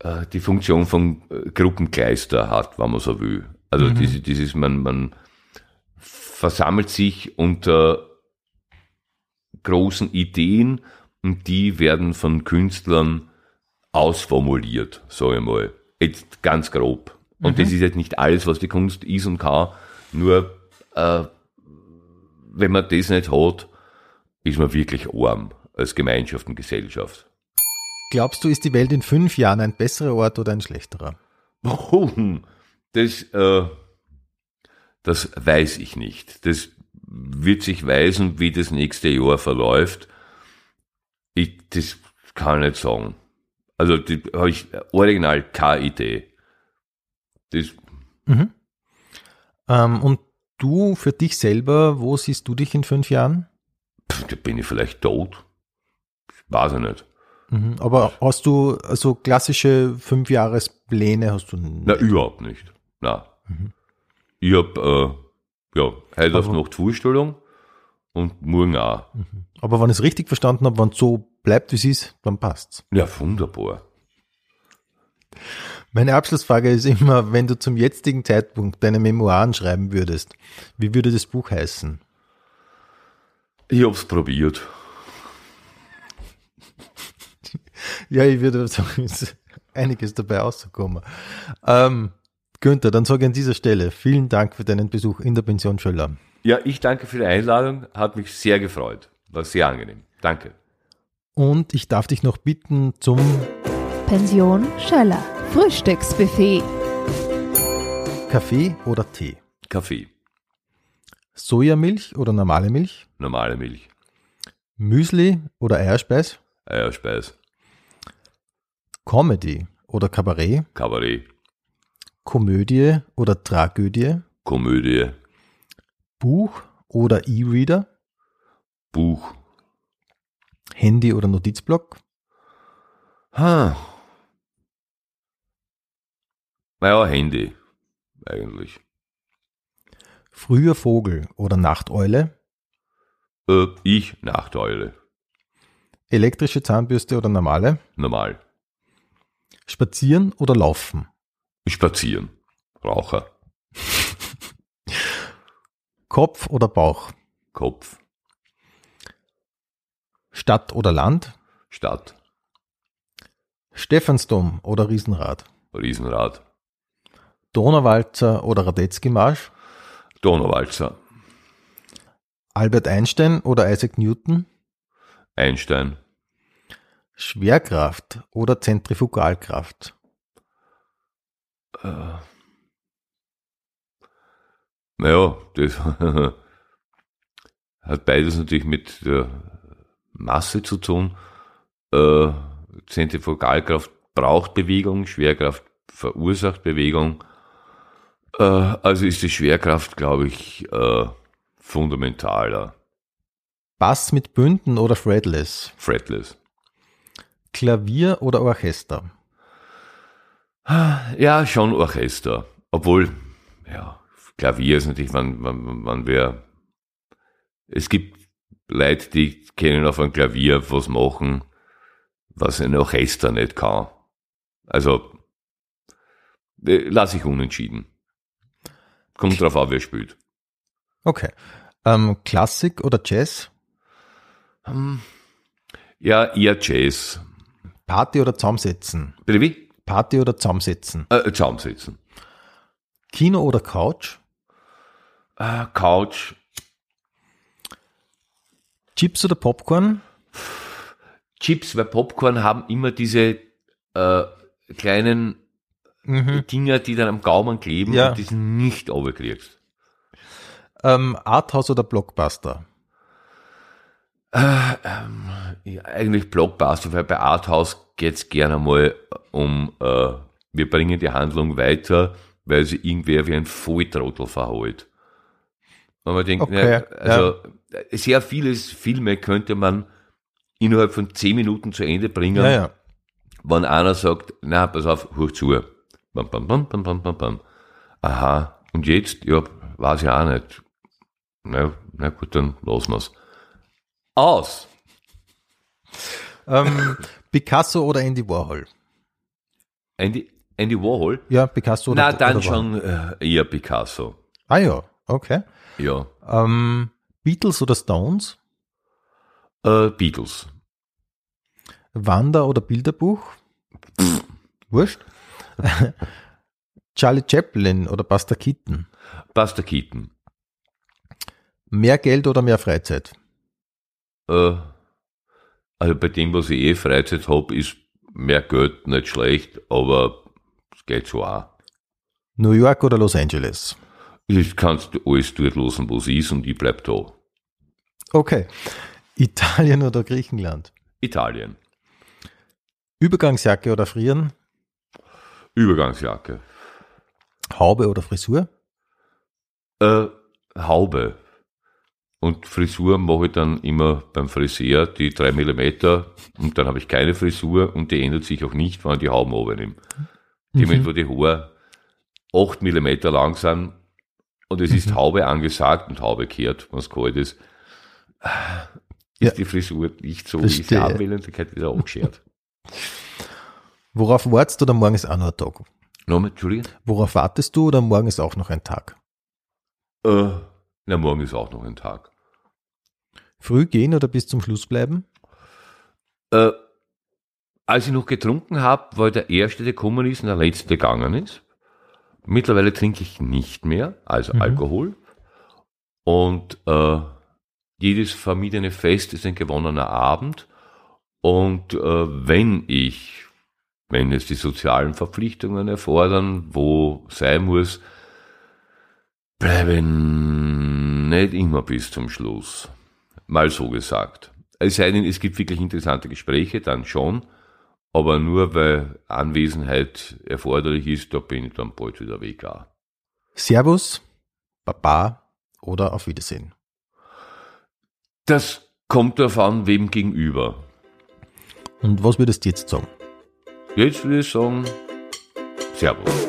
äh, die Funktion von äh, Gruppenkleister hat, wenn man so will. Also mhm. dieses, dieses man, man versammelt sich unter großen Ideen und die werden von Künstlern ausformuliert, sage ich mal. Jetzt ganz grob. Und mhm. das ist jetzt nicht alles, was die Kunst ist und kann. Nur, äh, wenn man das nicht hat, ist man wirklich arm als Gemeinschaft und Gesellschaft. Glaubst du, ist die Welt in fünf Jahren ein besserer Ort oder ein schlechterer? Das, äh, das weiß ich nicht. Das wird sich weisen, wie das nächste Jahr verläuft. Ich, das kann ich nicht sagen. Also, da habe ich original keine Idee. Das. Mhm. Ähm, und du für dich selber, wo siehst du dich in fünf Jahren? Pff, da bin ich vielleicht tot. Weiß ich nicht. Mhm. Aber hast du also klassische Fünfjahrespläne hast du nicht? Na, überhaupt nicht. Na. Mhm. Ich habe äh, ja, heute auf Nacht Vorstellung und morgen auch. Mhm. Aber wenn ich es richtig verstanden habe, wenn es so bleibt, wie es ist, dann passt's. Ja, wunderbar. Meine Abschlussfrage ist immer, wenn du zum jetzigen Zeitpunkt deine Memoiren schreiben würdest, wie würde das Buch heißen? Ich hab's probiert. Ja, ich würde sagen, ist einiges dabei rausgekommen. Ähm, Günther, dann sage ich an dieser Stelle vielen Dank für deinen Besuch in der Pension Schöller. Ja, ich danke für die Einladung. Hat mich sehr gefreut. War sehr angenehm. Danke. Und ich darf dich noch bitten zum Pension Schöller. Frühstücksbuffet. Kaffee oder Tee? Kaffee. Sojamilch oder normale Milch? Normale Milch. Müsli oder Eierspeis? Eierspeis. Comedy oder Kabarett? Kabarett. Komödie oder Tragödie? Komödie. Buch oder E-Reader? Buch. Handy oder Notizblock? Ha. Naja, Handy. Eigentlich. Früher Vogel oder Nachteule? Äh, ich, Nachteule. Elektrische Zahnbürste oder normale? Normal. Spazieren oder laufen? Spazieren. Raucher. Kopf oder Bauch? Kopf. Stadt oder Land? Stadt. Stephansdom oder Riesenrad? Riesenrad. Donauwalzer oder Radetzky-Marsch? Donauwalzer. Albert Einstein oder Isaac Newton? Einstein. Schwerkraft oder Zentrifugalkraft? Äh. Naja, das hat beides natürlich mit der Masse zu tun. Äh, Zentrifugalkraft braucht Bewegung, Schwerkraft verursacht Bewegung. Äh, also ist die Schwerkraft, glaube ich, äh, fundamentaler. Bass mit Bünden oder Fretless? Fretless. Klavier oder Orchester? Ja, schon Orchester. Obwohl, ja, Klavier ist natürlich, wann, wann, wann wir, es gibt Leute, die können auf einem Klavier was machen, was ein Orchester nicht kann. Also, äh, lasse ich unentschieden. Kommt drauf an, wer spielt. Okay. Ähm, Klassik oder Jazz? Hm. Ja, eher Jazz. Party oder Zusammensetzen? Bitte wie? Party oder Zusammensetzen? Äh, zusammensetzen. Kino oder Couch? Äh, Couch. Chips oder Popcorn? Chips, weil Popcorn haben immer diese äh, kleinen Mhm. Dinger, die dann am Gaumen kleben Ja. und die du nicht runterkriegst. Ähm, Arthouse oder Blockbuster? Äh, ähm, ja, eigentlich Blockbuster, weil bei Arthouse geht's gerne mal um, äh, wir bringen die Handlung weiter, weil sie irgendwer wie ein Volltrottel verholt. Und man denkt, Okay, ja, also sehr vieles Filme könnte man innerhalb von zehn Minuten zu Ende bringen, Ja, ja. wenn einer sagt, na, pass auf, hoch zu. Bam, bam, bam, bam, bam, bam, bam. Aha, und jetzt? Ja, weiß ich auch nicht. Na, na gut, dann lassen wir's. Aus. Ähm, Picasso oder Andy Warhol? Andy, Andy Warhol? Ja, Picasso oder Na, dann oder schon äh, eher Picasso. Ah ja, okay. Ja. Ähm, Beatles oder Stones? Äh, Beatles. Wander- oder Bilderbuch? Wurscht. Charlie Chaplin oder Buster Keaton? Buster Keaton. Mehr Geld oder mehr Freizeit? Äh, also bei dem, was ich eh Freizeit hab, ist mehr Geld nicht schlecht, aber es geht so auch. New York oder Los Angeles? Ich kannst du alles dort losen, wo es ist und ich bleib da. Okay. Italien oder Griechenland? Italien. Übergangsjacke oder Frieren? Übergangsjacke. Haube oder Frisur? Äh, Haube. Und Frisur mache ich dann immer beim Friseur die drei Millimeter und dann habe ich keine Frisur und die ändert sich auch nicht, wenn ich die Hauben nehme. Die Mhm. wo die Haare acht Millimeter lang sind und es ist Mhm. Haube angesagt und Haube kehrt, wenn es kalt ist, ist Ja. die Frisur nicht so, wie ich sie Verstehe. haben will und die wird wieder abgeschert. Worauf wartest du? Oder morgen ist auch noch ein Tag? Nochmal, Entschuldigung? Worauf wartest du oder morgen ist auch noch ein Tag? Äh, na, morgen ist auch noch ein Tag. Früh gehen oder bis zum Schluss bleiben? Äh, als ich noch getrunken habe, war der Erste, der gekommen ist und der Letzte gegangen ist. Mittlerweile trinke ich nicht mehr, also Mhm. Alkohol. Und äh, jedes vermiedene Fest ist ein gewonnener Abend. Und äh, wenn ich, wenn es die sozialen Verpflichtungen erfordern, wo sein muss, bleiben nicht immer bis zum Schluss. Mal so gesagt. Es sei denn, es gibt wirklich interessante Gespräche, dann schon. Aber nur weil Anwesenheit erforderlich ist, da bin ich dann bald wieder weg. auch. Servus, Baba oder auf Wiedersehen. Das kommt darauf an, wem gegenüber. Und was würdest du jetzt sagen? Jetzt würde ich sagen, Servus.